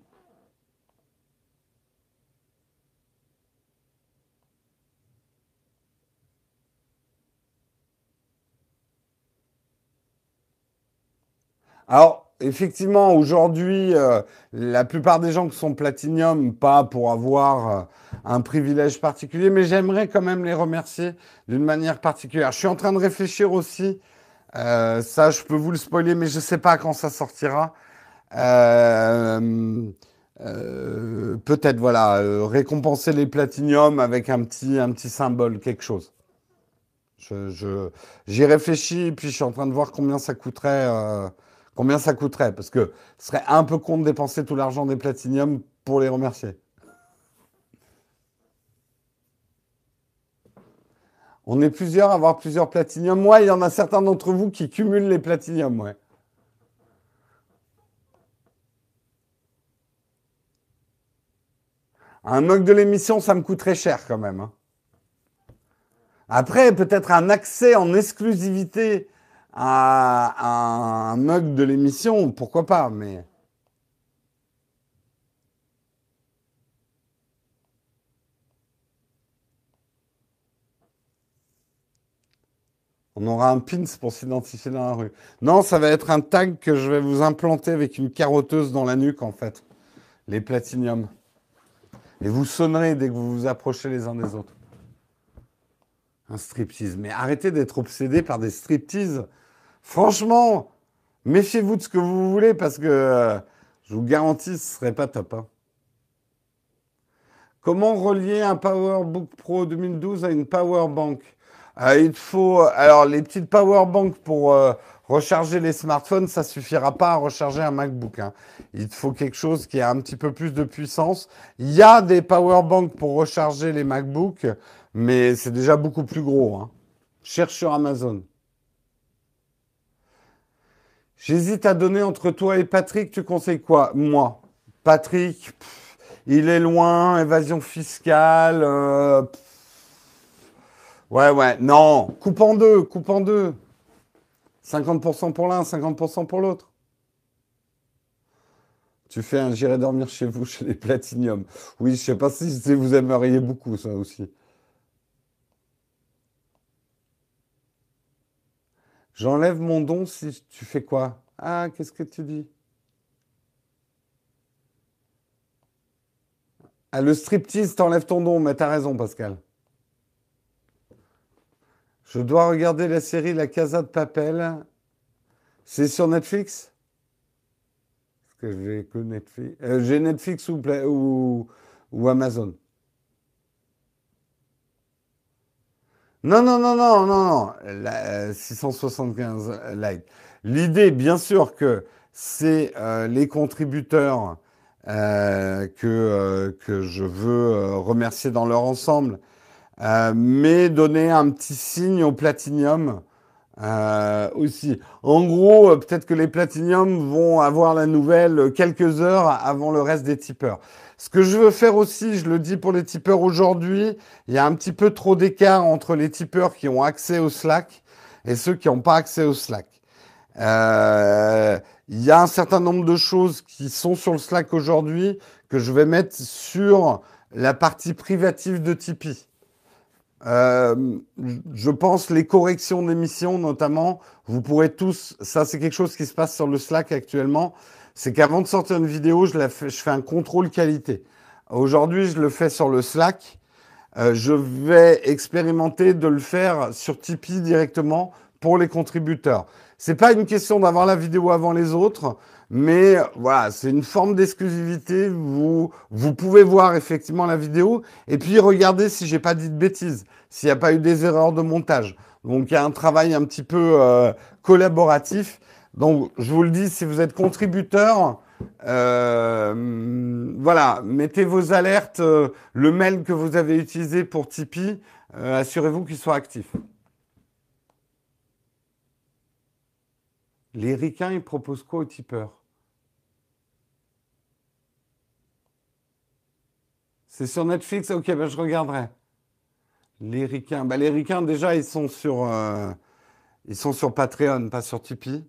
Alors, effectivement, aujourd'hui, euh, la plupart des gens qui sont Platinium, pas pour avoir euh, un privilège particulier, mais j'aimerais quand même les remercier d'une manière particulière. Je suis en train de réfléchir aussi euh, ça, je peux vous le spoiler, mais je ne sais pas quand ça sortira. Euh, euh, peut-être, voilà, récompenser les platiniums avec un petit, un petit symbole, quelque chose. Je, j'y réfléchis, puis je suis en train de voir combien ça coûterait, combien ça coûterait, parce que ce serait un peu con de dépenser tout l'argent des platiniums pour les remercier. On est plusieurs à avoir plusieurs platiniums. Moi, il y en a certains d'entre vous qui cumulent les platiniums, ouais. Un mug de l'émission, ça me coûterait cher quand même. Hein. Après, peut-être un accès en exclusivité à un mug de l'émission, pourquoi pas, mais... On aura un pins pour s'identifier dans la rue. Non, ça va être un tag que je vais vous implanter avec une carotteuse dans la nuque, en fait. Les platiniums. Et vous sonnerez dès que vous vous approchez les uns des autres. Un striptease. Mais arrêtez d'être obsédé par des striptease. Franchement, méfiez-vous de ce que vous voulez parce que euh, je vous garantis, ce serait pas top. Hein. Comment relier un PowerBook Pro 2012 à une Powerbank? Euh, il faut alors les petites power banks pour euh, recharger les smartphones, ça suffira pas à recharger un MacBook. Hein. Il faut quelque chose qui a un petit peu plus de puissance. Il y a des power banks pour recharger les MacBooks, mais c'est déjà beaucoup plus gros. Hein. Cherche sur Amazon. J'hésite à donner entre toi et Patrick. Tu conseilles quoi? Moi, Patrick, il est loin, évasion fiscale. Euh, Ouais, ouais, non, coupe en deux, coupe en deux. 50% pour l'un, 50% pour l'autre. Tu fais un j'irai dormir chez vous, (laughs) chez les Platinium. Oui, je sais pas si vous aimeriez beaucoup ça aussi. J'enlève mon don si tu fais quoi? Ah, qu'est-ce que tu dis? Ah, le striptease t'enlève ton don, mais t'as raison, Pascal. Je dois regarder la série La Casa de Papel. C'est sur Netflix? Parce que j'ai que Netflix? Euh, j'ai Netflix ou, ou, Amazon. Non, non, non, non, non, non. La, 675 euh, Light. L'idée, bien sûr, que c'est euh, les contributeurs que je veux remercier dans leur ensemble euh, mais donner un petit signe au platinium euh, aussi. En gros, euh, peut-être que les platiniums vont avoir la nouvelle quelques heures avant le reste des tipeurs. Ce que je veux faire aussi, je le dis pour les tipeurs aujourd'hui, il y a un petit peu trop d'écart entre les tipeurs qui ont accès au Slack et ceux qui n'ont pas accès au Slack. Euh, il y a un certain nombre de choses qui sont sur le Slack aujourd'hui que je vais mettre sur la partie privative de Tipeee. Euh, je pense les corrections d'émissions notamment, vous pourrez tous, ça c'est quelque chose qui se passe sur le Slack actuellement, c'est qu'avant de sortir une vidéo, je, fais un contrôle qualité. Aujourd'hui, je le fais sur le Slack. Euh, je vais expérimenter de le faire sur Tipeee directement pour les contributeurs. C'est pas une question d'avoir la vidéo avant les autres, mais voilà, c'est une forme d'exclusivité. Vous, vous pouvez voir effectivement la vidéo et puis regardez si j'ai pas dit de bêtises, s'il n'y a pas eu des erreurs de montage. Donc il y a un travail un petit peu euh, collaboratif. Donc je vous le dis, si vous êtes contributeur, euh, voilà, mettez vos alertes, euh, le mail que vous avez utilisé pour Tipeee, assurez-vous qu'il soit actif. Les ricains, ils proposent quoi aux tipeurs? C'est sur Netflix? Ok, ben je regarderai. Les ricains. Ricains, déjà, ils sont sur, euh, ils sont sur Patreon, pas sur Tipeee.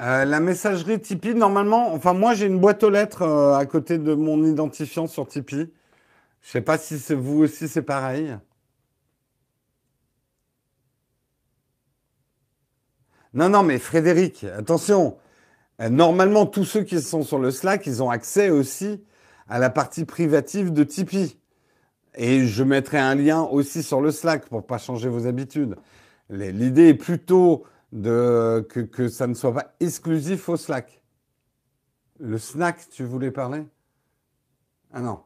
Euh, la messagerie Tipeee, normalement, enfin moi j'ai une boîte aux lettres euh, à côté de mon identifiant sur Tipeee. Je sais pas si c'est vous aussi c'est pareil. Non, non, mais Frédéric, attention. Euh, normalement, tous ceux qui sont sur le Slack, ils ont accès aussi à la partie privative de Tipeee. Et je mettrai un lien aussi sur le Slack pour pas changer vos habitudes. L'idée est plutôt de, que, que ça ne soit pas exclusif au Slack. Le snack, tu voulais parler? Ah non.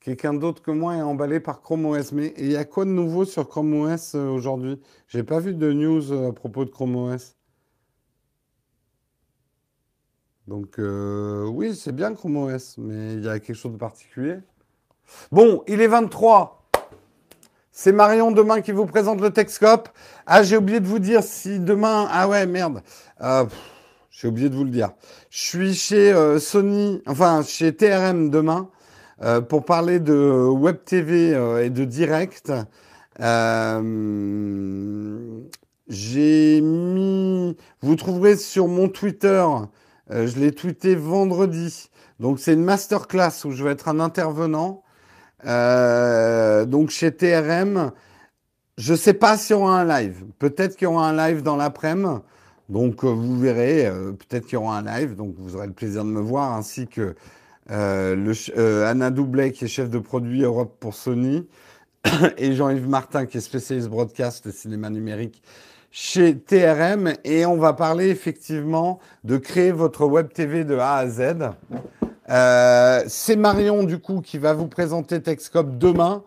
Quelqu'un d'autre que moi est emballé par Chrome OS. Mais il y a quoi de nouveau sur Chrome OS euh, aujourd'hui? J'ai pas vu de news euh, à propos de Chrome OS. Donc euh, oui, c'est bien Chrome OS, mais il y a quelque chose de particulier. Bon, il est 23. C'est Marion demain qui vous présente le Texcope. Ah, j'ai oublié de vous dire si demain... Ah ouais, merde. j'ai oublié de vous le dire. Je suis chez Sony, enfin chez TRM demain. Euh, pour parler de Web TV euh, et de direct, euh, j'ai mis, vous trouverez sur mon Twitter, je l'ai tweeté vendredi. Donc c'est une masterclass où je vais être un intervenant. donc chez TRM, je sais pas s'il y aura un live. Peut-être qu'il y aura un live dans l'après-midi. Donc vous verrez, peut-être qu'il y aura un live. Donc vous aurez le plaisir de me voir ainsi que le, euh, Anna Doublet, qui est chef de produit Europe pour Sony, (coughs) et Jean-Yves Martin, qui est spécialiste broadcast et cinéma numérique chez TRM. Et on va parler effectivement de créer votre web TV de A à Z. Euh, c'est Marion, du coup, qui va vous présenter Texcop demain.